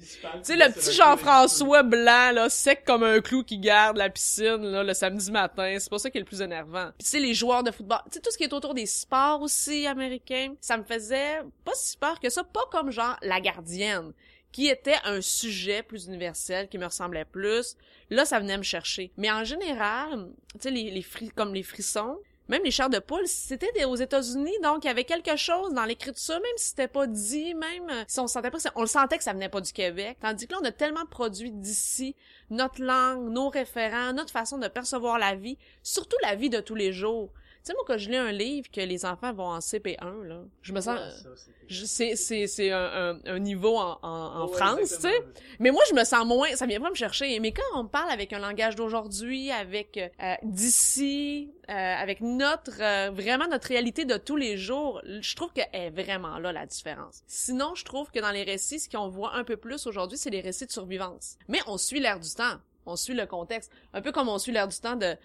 Tu sais, le petit Jean-François blanc, là, sec comme un clou qui garde la piscine, là, le samedi matin. C'est pas ça qui est le plus énervant. Puis tu sais, les joueurs de football, tu sais, tout ce qui est autour des sports aussi américains, ça me faisait pas si peur que ça, pas comme genre la gardienne, qui était un sujet plus universel, qui me ressemblait plus. Là, ça venait me chercher. Mais en général, tu sais, les, les fri- comme les frissons, même les chairs de poule, c'était aux États-Unis, donc il y avait quelque chose dans l'écriture, même si c'était pas dit, même euh, si on sentait pas, on le sentait que ça venait pas du Québec. Tandis que là, on a tellement produit d'ici notre langue, nos référents, notre façon de percevoir la vie, surtout la vie de tous les jours. Tu sais, moi, quand je lis un livre que les enfants vont en CP1, là, je me sens... C'est, c'est, c'est un, un, un niveau en, en, en France, tu sais. Mais moi, je me sens moins, ça vient pas me chercher. Mais quand on parle avec un langage d'aujourd'hui, avec euh, d'ici, euh, avec notre euh, vraiment notre réalité de tous les jours, je trouve qu'elle est vraiment là la différence. Sinon, je trouve que dans les récits, ce qu'on voit un peu plus aujourd'hui, c'est les récits de survivance. Mais on suit l'air du temps, on suit le contexte, un peu comme on suit l'air du temps de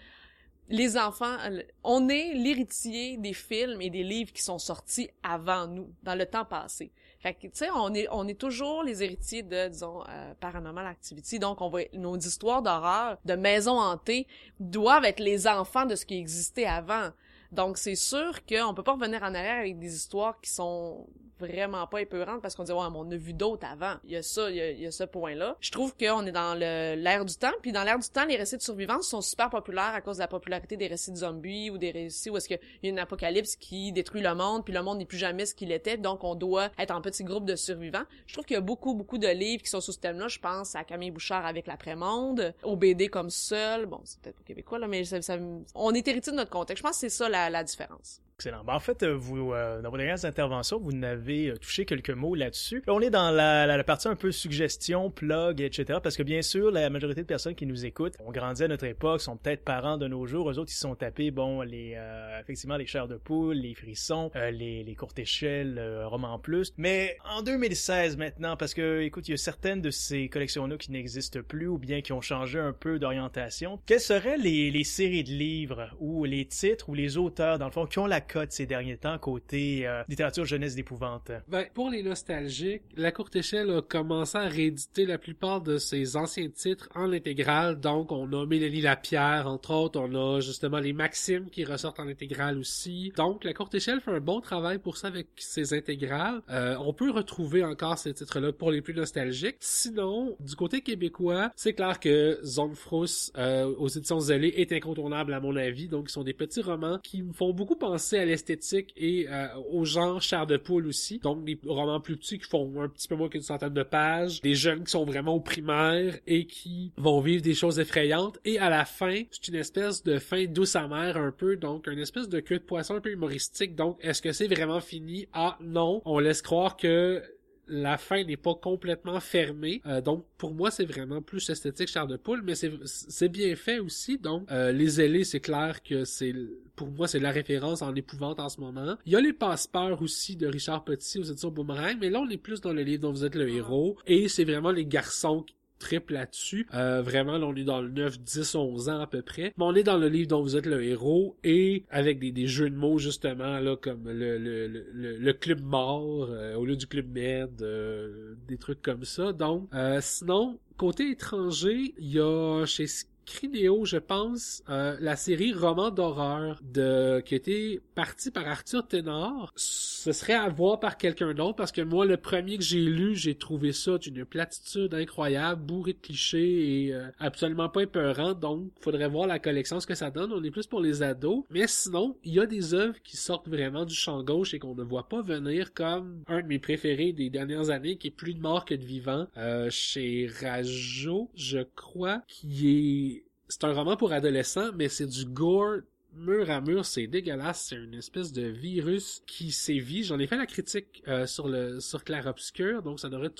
les enfants, on est l'héritier des films et des livres qui sont sortis avant nous, dans le temps passé. Fait que, tu sais, on est, on est toujours les héritiers de, disons, euh, Paranormal Activity. Donc, on va, nos histoires d'horreur, de maisons hantées, doivent être les enfants de ce qui existait avant. Donc, c'est sûr qu'on peut pas revenir en arrière avec des histoires qui sont vraiment pas épeurantes parce qu'on dit, ouais, mais on a vu d'autres avant. Il y a ça, il y a, il y a ce point-là. Je trouve qu'on est dans l'ère du temps, puis dans l'ère du temps, les récits de survivance sont super populaires à cause de la popularité des récits de zombies ou des récits où est-ce qu'il y a une apocalypse qui détruit le monde, puis le monde n'est plus jamais ce qu'il était, donc on doit être en petit groupe de survivants. Je trouve qu'il y a beaucoup, beaucoup de livres qui sont sous ce thème-là. Je pense à Camille Bouchard avec l'après-monde, au BD comme seul. Bon, c'est peut-être pas québécois, là, mais ça- on est héritier de notre contexte. Je pense que c'est ça la, la différence. Excellent. Ben, en fait, euh, vous, euh, dans vos dernières interventions, vous n'avez euh, touché quelques mots là-dessus. Là, on est dans la, la, la, partie un peu suggestion, plug, etc. Parce que bien sûr, la majorité de personnes qui nous écoutent ont grandi à notre époque, sont peut-être parents de nos jours. Eux autres, ils sont tapés, bon, les euh, effectivement les chairs de poule, les frissons, euh, les, les courtes échelles, euh, romans plus. Mais en 2016 maintenant, parce que écoute, il y a certaines de ces collections-là qui n'existent plus ou bien qui ont changé un peu d'orientation. Quelles seraient les, les séries de livres ou les titres ou les auteurs, dans le fond, qui ont la cote ces derniers temps côté euh, littérature jeunesse d'épouvante? Ben, pour les nostalgiques, La Courte Échelle a commencé à rééditer la plupart de ses anciens titres en intégrale. Donc, on a Mélanie Lapierre, entre autres. On a justement les Maximes qui ressortent en intégrale aussi. Donc, La Courte Échelle fait un bon travail pour ça avec ses intégrales. Euh, on peut retrouver encore ces titres-là pour les plus nostalgiques. Sinon, du côté québécois, c'est clair que Zone Frousse euh, aux éditions Zellé est incontournable à mon avis. Donc, ils sont des petits romans qui me font beaucoup penser à l'esthétique et euh, au genre de poule aussi. Donc des romans plus petits qui font un petit peu moins qu'une centaine de pages, des jeunes qui sont vraiment au primaire et qui vont vivre des choses effrayantes. Et à la fin, c'est une espèce de fin douce amère un peu, donc une espèce de queue de poisson un peu humoristique. Donc est-ce que c'est vraiment fini? Ah non, on laisse croire que la fin n'est pas complètement fermée. Euh, donc pour moi c'est vraiment plus esthétique chair de poule, mais c'est c'est bien fait aussi. Donc euh, les ailés c'est clair que c'est pour moi c'est la référence en épouvante en ce moment. Il y a les passe-peurs aussi de Richard Petit aux éditions Boomerang, mais là on est plus dans le livre dont vous êtes le héros et c'est vraiment les garçons triple là-dessus. Euh, vraiment, là, on est dans le 9, 10, 11 ans à peu près. Mais on est dans le livre dont vous êtes le héros et avec des, des jeux de mots justement là comme le, le, le, le club mort euh, au lieu du club med, euh, des trucs comme ça. Donc, euh, sinon, côté étranger, il y a chez Crineo, je pense, euh, la série Roman d'horreur de qui été partie par Arthur Ténor. Ce serait à voir par quelqu'un d'autre parce que moi, le premier que j'ai lu, j'ai trouvé ça d'une platitude incroyable, bourré de clichés et euh, absolument pas épeurant. Donc, faudrait voir la collection, ce que ça donne. On est plus pour les ados. Mais sinon, il y a des œuvres qui sortent vraiment du champ gauche et qu'on ne voit pas venir comme un de mes préférés des dernières années qui est plus de mort que de vivant euh, chez Rajo, je crois, qui est c'est un roman pour adolescents, mais c'est du gore mur à mur, c'est dégueulasse, c'est une espèce de virus qui sévit. J'en ai fait la critique euh, sur le sur Clair Obscur, donc ça devrait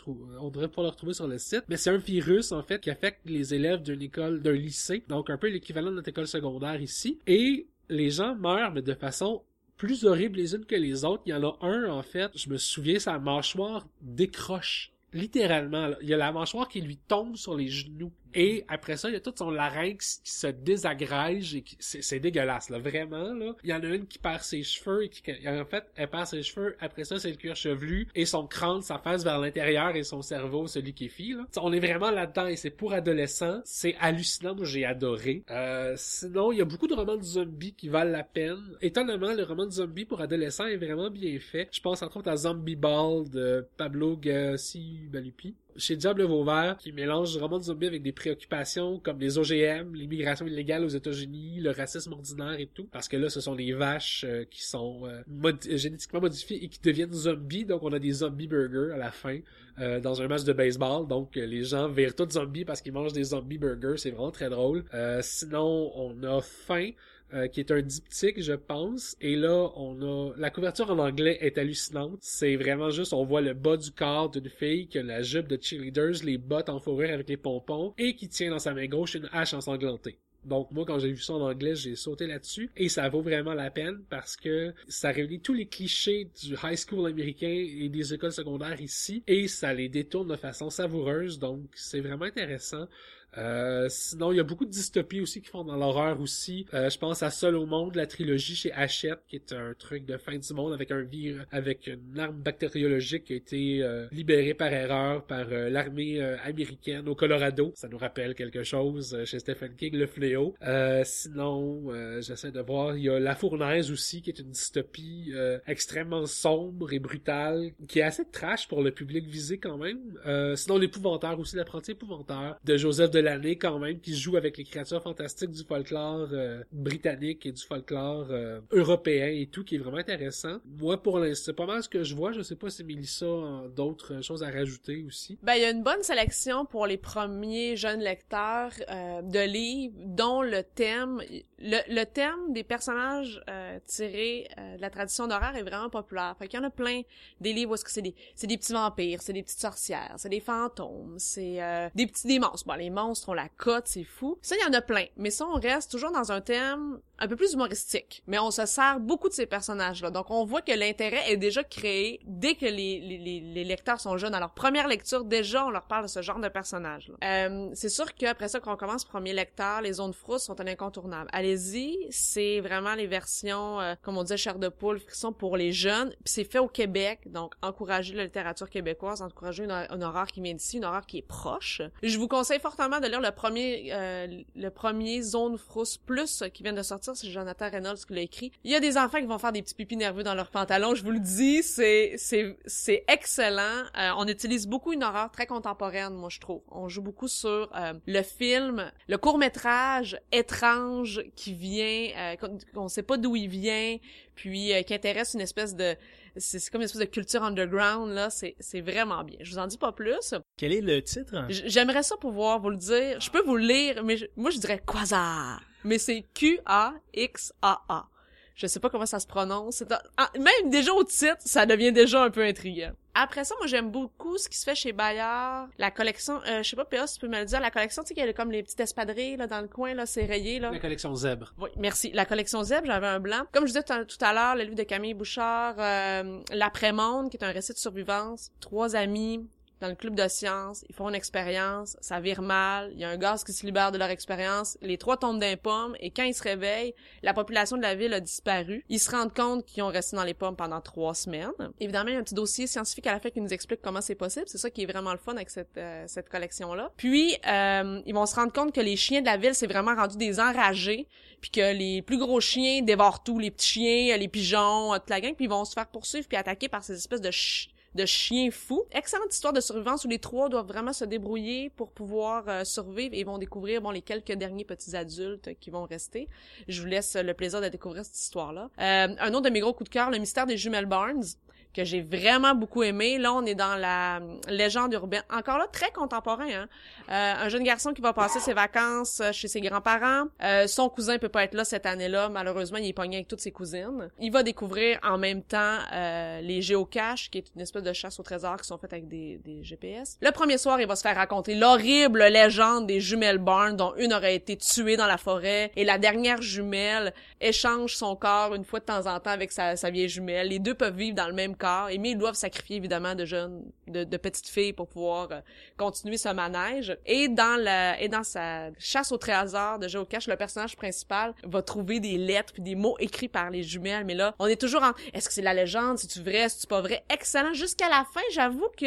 on devrait pouvoir le retrouver sur le site. Mais c'est un virus en fait qui affecte les élèves d'une école, d'un lycée, donc un peu l'équivalent de notre école secondaire ici. Et les gens meurent, mais de façon plus horrible les unes que les autres. Il y en a un en fait, je me souviens, sa mâchoire décroche littéralement. Il y a la mâchoire qui lui tombe sur les genoux. Et après ça, il y a tout son larynx qui se désagrège et qui... c'est dégueulasse, là, vraiment, là. Il y en a une qui perd ses cheveux et qui, en fait, elle perd ses cheveux. Après ça, c'est le cuir chevelu et son crâne, sa face vers l'intérieur et son cerveau se liquéfie, là. on est vraiment là-dedans et c'est pour adolescents. C'est hallucinant, moi, j'ai adoré. Euh, sinon, il y a beaucoup de romans de zombies qui valent la peine. Étonnamment, le roman de zombies pour adolescents est vraiment bien fait. Je pense entre autres à Zombie Ball de Pablo Gassi Balupi chez Diable Vauvert qui mélange vraiment de zombies avec des préoccupations comme les OGM, l'immigration illégale aux États-Unis, le racisme ordinaire et tout. Parce que là, ce sont des vaches euh, qui sont euh, génétiquement modifiées et qui deviennent zombies. Donc, on a des zombie burgers à la fin euh, dans un match de baseball. Donc, les gens virent tous zombies parce qu'ils mangent des zombie burgers. C'est vraiment très drôle. sinon, on a faim. Euh, qui est un diptyque, je pense. Et là, on a la couverture en anglais est hallucinante. C'est vraiment juste, on voit le bas du corps d'une fille qui a la jupe de cheerleaders, les bottes en fourrure avec les pompons, et qui tient dans sa main gauche une hache ensanglantée. Donc moi, quand j'ai vu ça en anglais, j'ai sauté là-dessus et ça vaut vraiment la peine parce que ça réunit tous les clichés du high school américain et des écoles secondaires ici et ça les détourne de façon savoureuse. Donc c'est vraiment intéressant. Euh, sinon, il y a beaucoup de dystopies aussi qui font dans l'horreur aussi. Euh, je pense à Seul au monde, la trilogie chez Hachette, qui est un truc de fin du monde avec un virus, avec une arme bactériologique qui a été euh, libérée par erreur par euh, l'armée américaine au Colorado. Ça nous rappelle quelque chose chez Stephen King, le fléau. sinon, j'essaie de voir, il y a La Fournaise aussi, qui est une dystopie extrêmement sombre et brutale, qui est assez trash pour le public visé quand même. sinon, L'épouvanteur aussi, l'apprenti épouvanteur de Joseph de de l'année quand même, qui joue avec les créatures fantastiques du folklore euh, britannique et du folklore euh, européen et tout, qui est vraiment intéressant. Moi, pour l'instant, c'est pas mal ce que je vois. Je sais pas si Mélissa a d'autres choses à rajouter aussi. Ben, il y a une bonne sélection pour les premiers jeunes lecteurs euh, de livres dont le thème, le, le thème des personnages euh, tirés euh, de la tradition d'horreur est vraiment populaire. Fait qu'il y en a plein des livres où est-ce c'est des, c'est des petits vampires, c'est des petites sorcières, c'est des fantômes, c'est euh, des petits monstres. Bon, les monstres ont la cote, c'est fou. Ça, il y en a plein. Mais ça, on reste toujours dans un thème un peu plus humoristique. Mais on se sert beaucoup de ces personnages-là. Donc, on voit que l'intérêt est déjà créé dès que les, les, les, lecteurs sont jeunes. À leur première lecture, déjà, on leur parle de ce genre de personnages. Euh, c'est sûr qu'après ça, quand on commence premier lecteur, les zones frousses sont un incontournable. Allez-y, c'est vraiment les versions, euh, comme on disait, chair de poule, frisson pour les jeunes. Puis c'est fait au Québec, donc encourager la littérature québécoise, encourager une, une horreur qui vient d'ici, une horreur qui est proche. Je vous conseille fortement de lire le premier, euh, le premier Zone Frousse Plus qui vient de sortir, c'est Jonathan Reynolds qui l'a écrit. Il y a des enfants qui vont faire des petits pipis nerveux dans leurs pantalons, je vous le dis, c'est c'est c'est excellent. Euh, on utilise beaucoup une horreur très contemporaine, moi je trouve. On joue beaucoup sur euh, le film, le court métrage étrange qui vient, euh, qu'on qu'on sait pas d'où il vient, puis euh, qui intéresse une espèce de c'est comme une espèce de culture underground là, c'est c'est vraiment bien. Je vous en dis pas plus. Quel est le titre? J'aimerais ça pouvoir vous le dire. Je peux vous le lire, mais je- moi je dirais Quasar. Mais c'est Q-A-X-A-A. Je sais pas comment ça se prononce. C'est un- ah, Même déjà au titre, ça devient déjà un peu intriguant. Après ça, moi j'aime beaucoup ce qui se fait chez Bayard. La collection, euh, je sais pas, PA, si tu peux me le dire, la collection, tu sais, qu'il y a comme les petites espadrilles là, dans le coin, là, c'est rayé, là. La collection Zèbre. Oui, merci. La collection Zeb, j'avais un blanc. Comme je disais tout à- tout à l'heure, le livre de Camille Bouchard, euh, L'après-monde, qui est un récit de survivance. Trois amis dans le club de sciences, ils font une expérience, ça vire mal, il y a un gaz qui se libère de leur expérience, les trois tombent d'un pomme, et quand ils se réveillent, la population de la ville a disparu. Ils se rendent compte qu'ils ont resté dans les pommes pendant trois semaines. Évidemment, il y a un petit dossier scientifique à la fin qui nous explique comment c'est possible. C'est ça qui est vraiment le fun avec cette, euh, cette collection-là. Puis, euh, ils vont se rendre compte que les chiens de la ville, c'est vraiment rendu des enragés puis que les plus gros chiens dévorent tout, les petits chiens, les pigeons, toute la gang, puis ils vont se faire poursuivre puis attaquer par ces espèces de ch- de chiens fous. Excellente histoire de survivance où les trois doivent vraiment se débrouiller pour pouvoir euh, survivre et vont découvrir bon les quelques derniers petits adultes qui vont rester. Je vous laisse le plaisir de découvrir cette histoire-là. Euh, un autre de mes gros coups de cœur, le mystère des jumelles Barnes que j'ai vraiment beaucoup aimé. Là, on est dans la hum, légende urbaine. Encore là, très contemporain. Hein? Euh, un jeune garçon qui va passer ses vacances euh, chez ses grands-parents. Euh, son cousin peut pas être là cette année-là. Malheureusement, il est pogné avec toutes ses cousines. Il va découvrir en même temps euh, les géocaches, qui est une espèce de chasse au trésor qui sont faites avec des, des GPS. Le premier soir, il va se faire raconter l'horrible légende des jumelles Barnes, dont une aurait été tuée dans la forêt et la dernière jumelle échange son corps une fois de temps en temps avec sa, sa vieille jumelle. Les deux peuvent vivre dans le même et mais ils doivent sacrifier évidemment de jeunes, de, de petites filles pour pouvoir euh, continuer ce manège. Et dans la, et dans sa chasse au trésor de géocache, le personnage principal va trouver des lettres puis des mots écrits par les jumelles. Mais là, on est toujours en, est-ce que c'est la légende, c'est-tu vrai, c'est-tu pas vrai? Excellent. Jusqu'à la fin, j'avoue que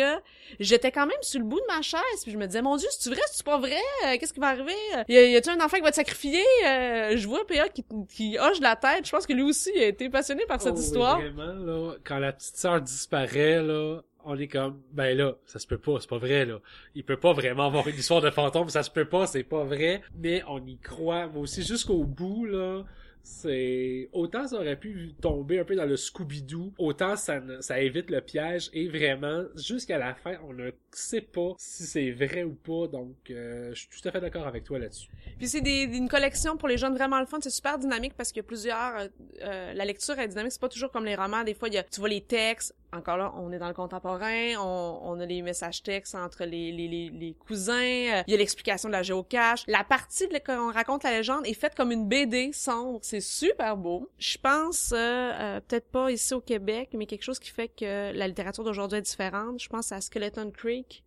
j'étais quand même sur le bout de ma chaise puis je me disais, mon dieu, c'est-tu vrai, c'est-tu pas vrai? Euh, Qu'est-ce qui va arriver? Y a- y a-tu un enfant qui va être sacrifié? Euh, je vois PA qui, qui hoche la tête. Je pense que lui aussi a été passionné par cette Oh, histoire. Vraiment, là, quand la petite sœur disparaît, là, on est comme, ben là, ça se peut pas, c'est pas vrai, là. Il peut pas vraiment avoir une histoire de fantôme, ça se peut pas, c'est pas vrai. Mais on y croit, moi aussi, jusqu'au bout, là. C'est autant ça aurait pu tomber un peu dans le Scooby-Doo, autant ça ne- ça évite le piège et vraiment jusqu'à la fin on ne sait pas si c'est vrai ou pas donc euh, je suis tout à fait d'accord avec toi là-dessus. Puis c'est des, une collection pour les jeunes vraiment le fun. C'est super dynamique parce qu'il y a plusieurs. euh, euh, la lecture est dynamique. C'est pas toujours comme les romans. Des fois, il y a, tu vois les textes. Encore là, on est dans le contemporain. On, on a les messages textes entre les, les, les, les cousins. euh, Il y a l'explication de la géocache. La partie de quand on raconte la légende est faite comme une BD sombre. C'est super beau. Je pense, euh, euh, peut-être pas ici au Québec, mais quelque chose qui fait que la littérature d'aujourd'hui est différente. Je pense à Skeleton Creek.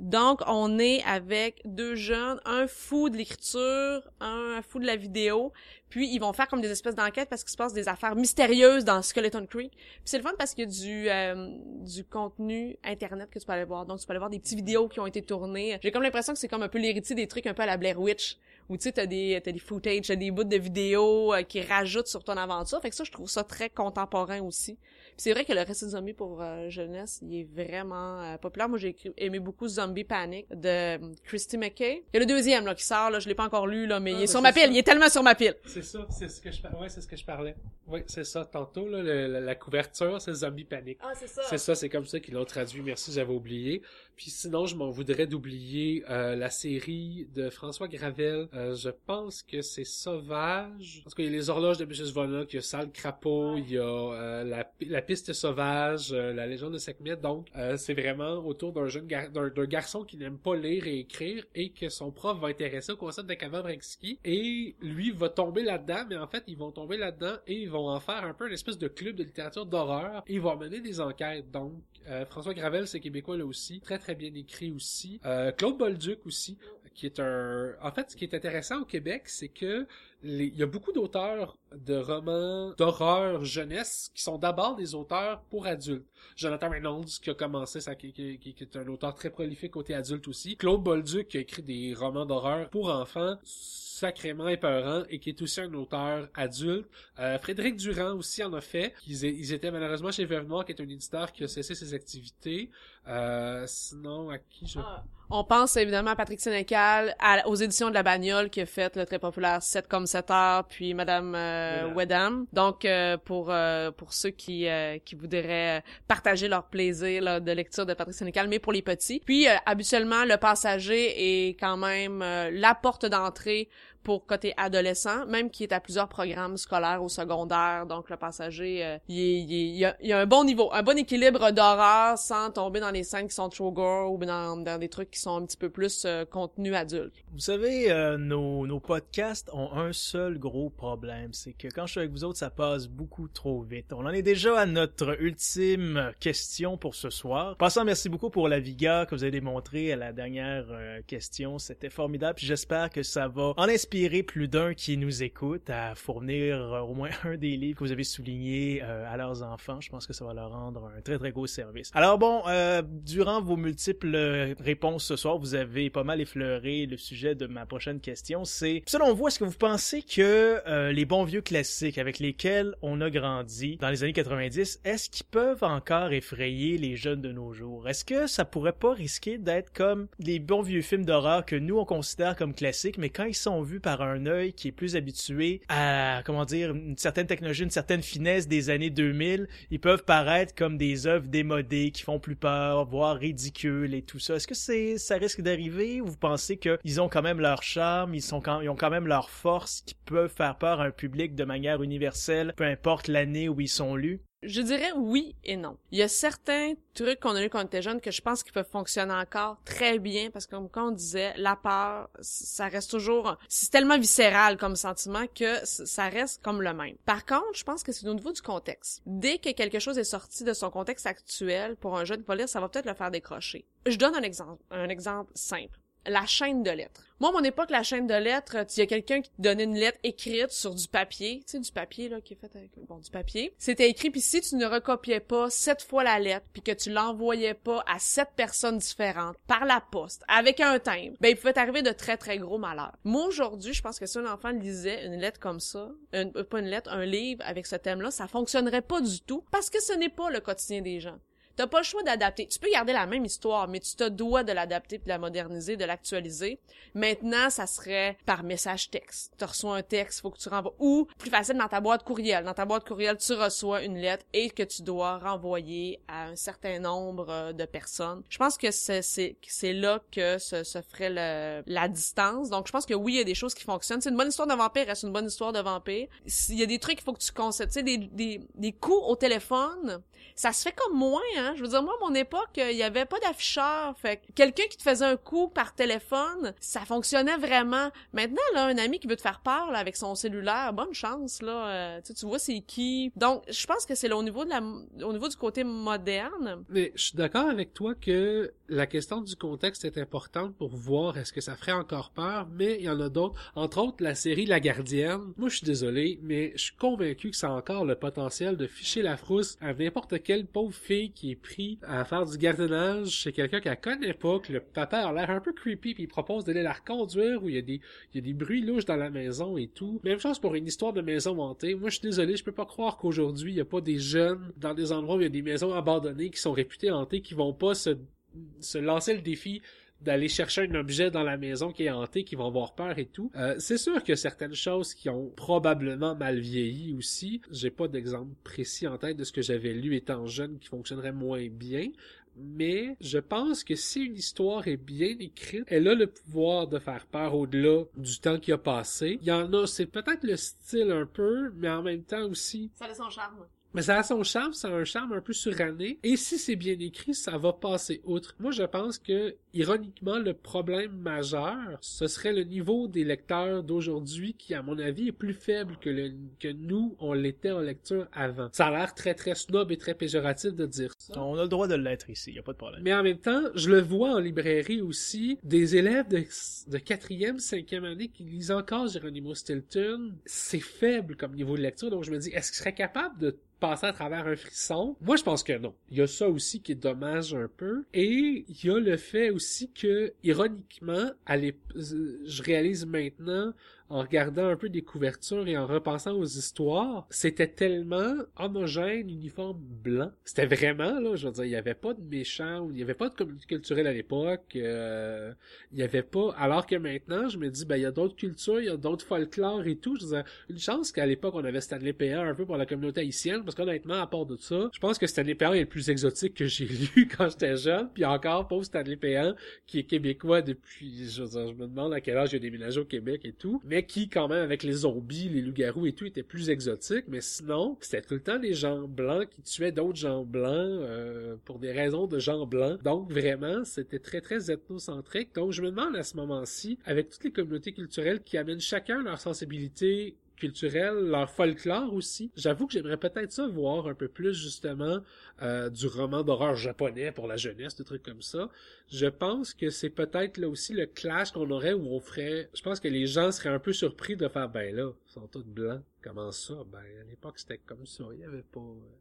Donc, on est avec deux jeunes, un fou de l'écriture, un fou de la vidéo, puis ils vont faire comme des espèces d'enquêtes parce qu'il se passe des affaires mystérieuses dans Skeleton Creek. Puis c'est le fun parce qu'il y a du euh, du contenu internet que tu peux aller voir. Donc tu peux aller voir des petites vidéos qui ont été tournées. J'ai comme l'impression que c'est comme un peu l'héritier des trucs un peu à la Blair Witch où tu sais t'as des t'as des footage, t'as des bouts de vidéos euh, qui rajoutent sur ton aventure. Fait que ça je trouve ça très contemporain aussi. C'est vrai que le récit de zombie pour euh, jeunesse, il est vraiment euh, populaire. Moi, j'ai aimé beaucoup Zombie Panic de euh, Christy McKay. Il y a le deuxième là qui sort, là, je l'ai pas encore lu là, mais Ah, il est ben, sur ma pile, ça. il est tellement sur ma pile. C'est ça, c'est ce que je par- ouais, c'est ce que je parlais. Oui, c'est ça. Tantôt, là, le- la, la couverture, c'est Zombie Panic. Ah, c'est ça. C'est ça, c'est comme ça qu'ils l'ont traduit. Merci, j'avais oublié. Puis sinon, je m'en voudrais d'oublier euh, la série de François Gravel. Euh, je pense que c'est Sauvage. Parce qu'il y a les horloges de Mrs. Volnock, il y a Sale Crapaud, il y a euh, la, la piste sauvage, euh, la légende de Sekhmet. Donc, euh, c'est vraiment autour d'un jeune gar- d'un, garçon qui n'aime pas lire et écrire et que son prof va intéresser au concept de Kavabrinski. Et lui va tomber là-dedans, mais en fait, ils vont tomber là-dedans et ils vont en faire un peu une espèce de club de littérature d'horreur. Et ils vont mener des enquêtes. Donc, euh, François Gravel, c'est québécois là aussi. Très très bien écrit aussi. Euh, Claude Bolduc aussi, qui est un... En fait, ce qui est intéressant au Québec, c'est que il y a beaucoup d'auteurs de romans d'horreur jeunesse qui sont d'abord des auteurs pour adultes. Jonathan Reynolds qui a commencé, qui, est un auteur très prolifique côté adulte aussi. Claude Bolduc qui a écrit des romans d'horreur pour enfants sacrément épeurant et qui est aussi un auteur adulte. Euh, Frédéric Durand aussi en a fait. Ils, étaient malheureusement chez Noire qui est un éditeur qui a cessé ses activités. Euh, sinon, à qui je... Ah. On pense évidemment à Patrick Sénécal, à- aux éditions de la bagnole qui a fait le très populaire 7 comme 7 heures, puis Madame euh. Wedam. Donc euh, pour euh, pour ceux qui euh, qui voudraient partager leur plaisir là, de lecture de Patrick Sénécal, mais pour les petits. Puis euh, habituellement le passager est quand même euh, la porte d'entrée pour côté adolescent, même qui est à plusieurs programmes scolaires au secondaire. Donc le passager, euh, il, est- il, est- a, il a un bon niveau, un bon équilibre d'horreur sans tomber dans les scènes qui sont trop gore ou dans, dans des trucs qui sont un petit peu plus euh, contenu adulte. Vous savez, euh, nos, nos podcasts ont un seul gros problème, c'est que quand je suis avec vous autres, ça passe beaucoup trop vite. On en est déjà à notre ultime question pour ce soir. Passant, merci beaucoup pour la vigueur que vous avez démontré à la dernière euh, question. C'était formidable. J'espère que ça va en inspirer plus d'un qui nous écoute à fournir euh, au moins un des livres que vous avez soulignés euh, à leurs enfants. Je pense que ça va leur rendre un très très gros service. Alors bon, euh, durant vos multiples euh, réponses ce soir, vous avez pas mal effleuré le sujet de ma prochaine question. C'est, selon vous, est-ce que vous pensez que euh, les bons vieux classiques avec lesquels on a grandi dans les années 90, est-ce qu'ils peuvent encore effrayer les jeunes de nos jours? Est-ce que ça pourrait pas risquer d'être comme les bons vieux films d'horreur que nous on considère comme classiques, mais quand ils sont vus par un œil qui est plus habitué à, comment dire, une certaine technologie, une certaine finesse des années 2000, ils peuvent paraître comme des œuvres démodées qui font plus peur, voire ridicules et tout ça. Est-ce que c'est, ça risque d'arriver ou vous pensez qu'ils ont quand même leur charme, ils sont ils ont quand même leur force qui peuvent faire peur à un public de manière universelle, peu importe l'année où ils sont lus? Je dirais oui et non. Il y a certains trucs qu'on a eu quand on était jeune que je pense qu'ils peuvent fonctionner encore très bien parce que comme quand on disait, la peur, ça reste toujours, c'est tellement viscéral comme sentiment que ça reste comme le même. Par contre, je pense que c'est au niveau du contexte. Dès que quelque chose est sorti de son contexte actuel pour un jeune lire, ça va peut-être le faire décrocher. Je donne un exemple, un exemple simple. La chaîne de lettres. Moi, mon époque, la chaîne de lettres, il y a quelqu'un qui te donnait une lettre écrite sur du papier, tu sais, du papier, là, qui est fait avec, bon, du papier. C'était écrit, puis si tu ne recopiais pas sept fois la lettre, puis que tu l'envoyais pas à sept personnes différentes, par la poste, avec un timbre, ben, il pouvait t'arriver de très, très gros malheurs. Moi, aujourd'hui, je pense que si un enfant lisait une lettre comme ça, pas une lettre, un livre avec ce thème-là, ça fonctionnerait pas du tout, parce que ce n'est pas le quotidien des gens. T'as pas le choix d'adapter. Tu peux garder la même histoire, mais tu te dois de l'adapter, de la moderniser, de l'actualiser. Maintenant, ça serait par message texte. Tu reçois un texte, faut que tu renvoies. Ou, plus facile, dans ta boîte courriel. Dans ta boîte courriel, tu reçois une lettre et que tu dois renvoyer à un certain nombre euh, de personnes. Je pense que c'est là que se, se ferait le, la distance. Donc, je pense que oui, il y a des choses qui fonctionnent. C'est une bonne histoire de vampire, reste une bonne histoire de vampire. Il y a des trucs qu'il faut que tu conceptes. Tu sais, des, des, des coups au téléphone, ça se fait comme moins, hein. Je veux dire, moi, mon époque, il y avait pas d'afficheur. Fait que quelqu'un qui te faisait un coup par téléphone, ça fonctionnait vraiment. Maintenant, là, un ami qui veut te faire peur, avec son cellulaire, bonne chance, là. Euh, tu vois c'est qui. Donc, je pense que c'est au niveau de la, au niveau du côté moderne. Mais je suis d'accord avec toi que la question du contexte est importante pour voir est-ce que ça ferait encore peur, mais il y en a d'autres. Entre autres, la série La Gardienne. Moi, je suis désolé, mais je suis convaincu que ça a encore le potentiel de ficher la frousse à n'importe quelle pauvre fille qui pris à faire du gardiennage chez quelqu'un qu'elle connaît pas, que le papa a l'air un peu creepy, puis il propose d'aller la reconduire, où il y a des, bruits louches dans la maison et tout. Même chose pour une histoire de maison hantée. Moi, je suis désolé, je peux pas croire qu'aujourd'hui, il y a pas des jeunes dans des endroits où il y a des maisons abandonnées qui sont réputées hantées, qui vont pas se lancer le défi d'aller chercher un objet dans la maison qui est hanté, qui vont avoir peur et tout. Euh, c'est sûr a certaines choses qui ont probablement mal vieilli aussi. J'ai pas d'exemple précis en tête de ce que j'avais lu étant jeune qui fonctionnerait moins bien. Mais je pense que si une histoire est bien écrite, elle a le pouvoir de faire peur au-delà du temps qui a passé. Il y en a, c'est peut-être le style un peu, mais en même temps aussi, Ça a son charme. Mais ça a son charme, ça a un charme un peu suranné. Et si c'est bien écrit, ça va passer outre. Moi, je pense que, ironiquement, le problème majeur, ce serait le niveau des lecteurs d'aujourd'hui qui, à mon avis, est plus faible que, le, que nous, on l'était en lecture avant. Ça a l'air très très snob et très péjoratif de dire ça. On a le droit de l'être ici, y a pas de problème. Mais en même temps, je le vois en librairie aussi, des élèves de, de quatrième, cinquième année qui lisent encore Geronimo Stilton. C'est faible comme niveau de lecture, donc je me dis, est-ce qu'ils seraient capables de passer à travers un frisson? Moi, je pense que non. Il y a ça aussi qui est dommage un peu. Et il y a le fait aussi que, ironiquement, à l'ép- je réalise maintenant, en regardant un peu des couvertures et en repensant aux histoires, c'était tellement homogène, uniforme, blanc. C'était vraiment, là, je veux dire, il y avait pas de méchants, il y avait pas de communauté culturelle à l'époque, euh, il y avait pas, alors que maintenant, je me dis, ben, il y a d'autres cultures, il y a d'autres folklores et tout, je veux dire, une chance qu'à l'époque, on avait Stanley Péan un peu pour la communauté haïtienne, parce qu'honnêtement, à part de ça, je pense que Stanley Péan est le plus exotique que j'ai lu quand j'étais jeune, puis encore, pauvre Stanley Péan, qui est québécois depuis, je veux dire, je me demande à quel âge il a déménagé au Québec et tout, mais qui, quand même, avec les zombies, les loups-garous et tout, était plus exotique, mais sinon, c'était tout le temps des gens blancs qui tuaient d'autres gens blancs, euh, pour des raisons de gens blancs. Donc, vraiment, c'était très, très ethnocentrique. Donc, je me demande à ce moment-ci, avec toutes les communautés culturelles qui amènent chacun leur sensibilité culturelle, leur folklore aussi. J'avoue que j'aimerais peut-être ça voir un peu plus justement euh, du roman d'horreur japonais pour la jeunesse, des trucs comme ça. Je pense que c'est peut-être là aussi le clash qu'on aurait où on ferait. Je pense que les gens seraient un peu surpris de faire ben là, ils sont tous blancs. Comment ça? Ben à l'époque c'était comme ça. Il y avait pas. euh,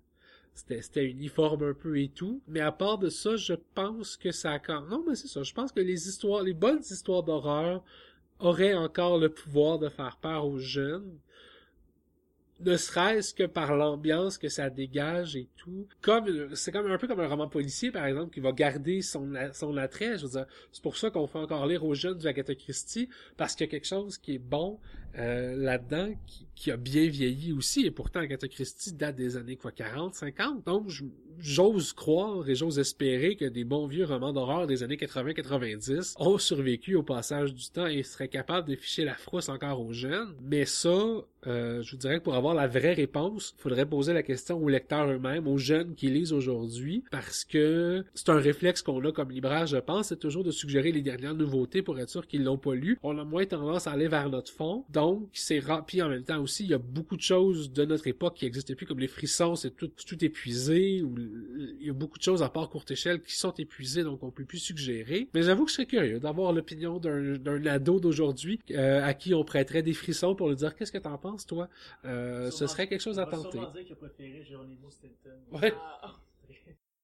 C'était, c'était uniforme un peu et tout. Mais à part de ça, je pense que ça a Non, mais c'est ça. Je pense que les histoires, les bonnes histoires d'horreur auraient encore le pouvoir de faire peur aux jeunes ne serait-ce que par l'ambiance que ça dégage et tout. Comme c'est comme un peu comme un roman policier par exemple qui va garder son son attrait. Je veux dire, c'est pour ça qu'on fait encore lire aux jeunes du Agatha Christie parce qu'il y a quelque chose qui est bon euh, là-dedans qui, qui a bien vieilli aussi et pourtant Agatha Christie date des années quoi 40, 50. Donc j'ose croire et j'ose espérer que des bons vieux romans d'horreur des années 80-90 ont survécu au passage du temps et seraient capables de ficher la frousse encore aux jeunes. Mais ça, euh, je vous dirais que pour avoir la vraie réponse, faudrait poser la question aux lecteurs eux-mêmes, aux jeunes qui lisent aujourd'hui, parce que c'est un réflexe qu'on a comme libraire, je pense, c'est toujours de suggérer les dernières nouveautés pour être sûr qu'ils l'ont pas lu. On a moins tendance à aller vers notre fond, c'est rare. Puis en même temps aussi, il y a beaucoup de choses de notre époque qui existent plus, comme les frissons, c'est tout, c'est tout épuisé, ou il y a beaucoup de choses à part courte échelle qui sont épuisées, donc on peut plus suggérer. Mais j'avoue que je serais curieux d'avoir l'opinion d'un ado d'aujourd'hui euh, à qui on prêterait des frissons pour lui dire qu'est-ce que t'en penses toi? Euh, ce serait quelque chose à tenter. Ouais.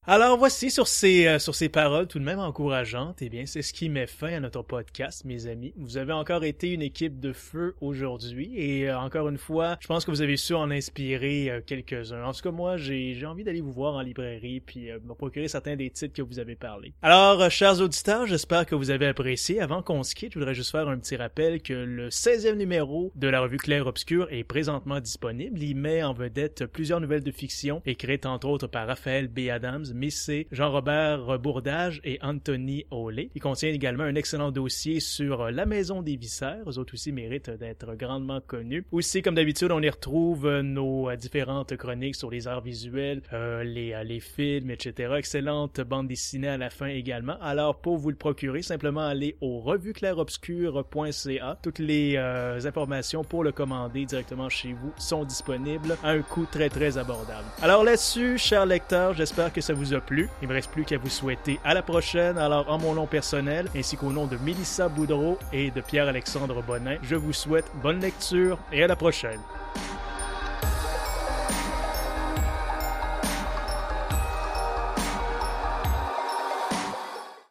Alors voici sur ces euh, sur ces paroles tout de même encourageantes, eh bien c'est ce qui met fin à notre podcast, mes amis. Vous avez encore été une équipe de feu aujourd'hui et euh, encore une fois, je pense que vous avez su en inspirer euh, quelques-uns. En tout cas moi, j'ai envie d'aller vous voir en librairie puis euh, me procurer certains des titres que vous avez parlé. Alors euh, chers auditeurs, j'espère que vous avez apprécié. Avant qu'on se quitte, je voudrais juste faire un petit rappel que le 16e numéro de la revue Claire Obscur est présentement disponible. Il met en vedette plusieurs nouvelles de fiction écrites entre autres par Raphaël B. Adams, Missé, Jean-Robert Bourdage et Anthony Olé. Il contient également un excellent dossier sur la maison des viscères. Eux autres aussi méritent d'être grandement connus. Aussi, comme d'habitude, on y retrouve nos euh, différentes chroniques sur les arts visuels, euh, les, euh, films, etc. Excellente bande dessinée à la fin également. Alors, pour vous le procurer, simplement allez au revueclairobscur.ca. Toutes les euh, informations pour le commander directement chez vous sont disponibles à un coût très très abordable. Alors là-dessus, chers lecteurs, j'espère que ça a plu. Il me reste plus qu'à vous souhaiter à la prochaine. Alors, en mon nom personnel, ainsi qu'au nom de Mélissa Boudreau et de Pierre-Alexandre Bonin, je vous souhaite bonne lecture et à la prochaine.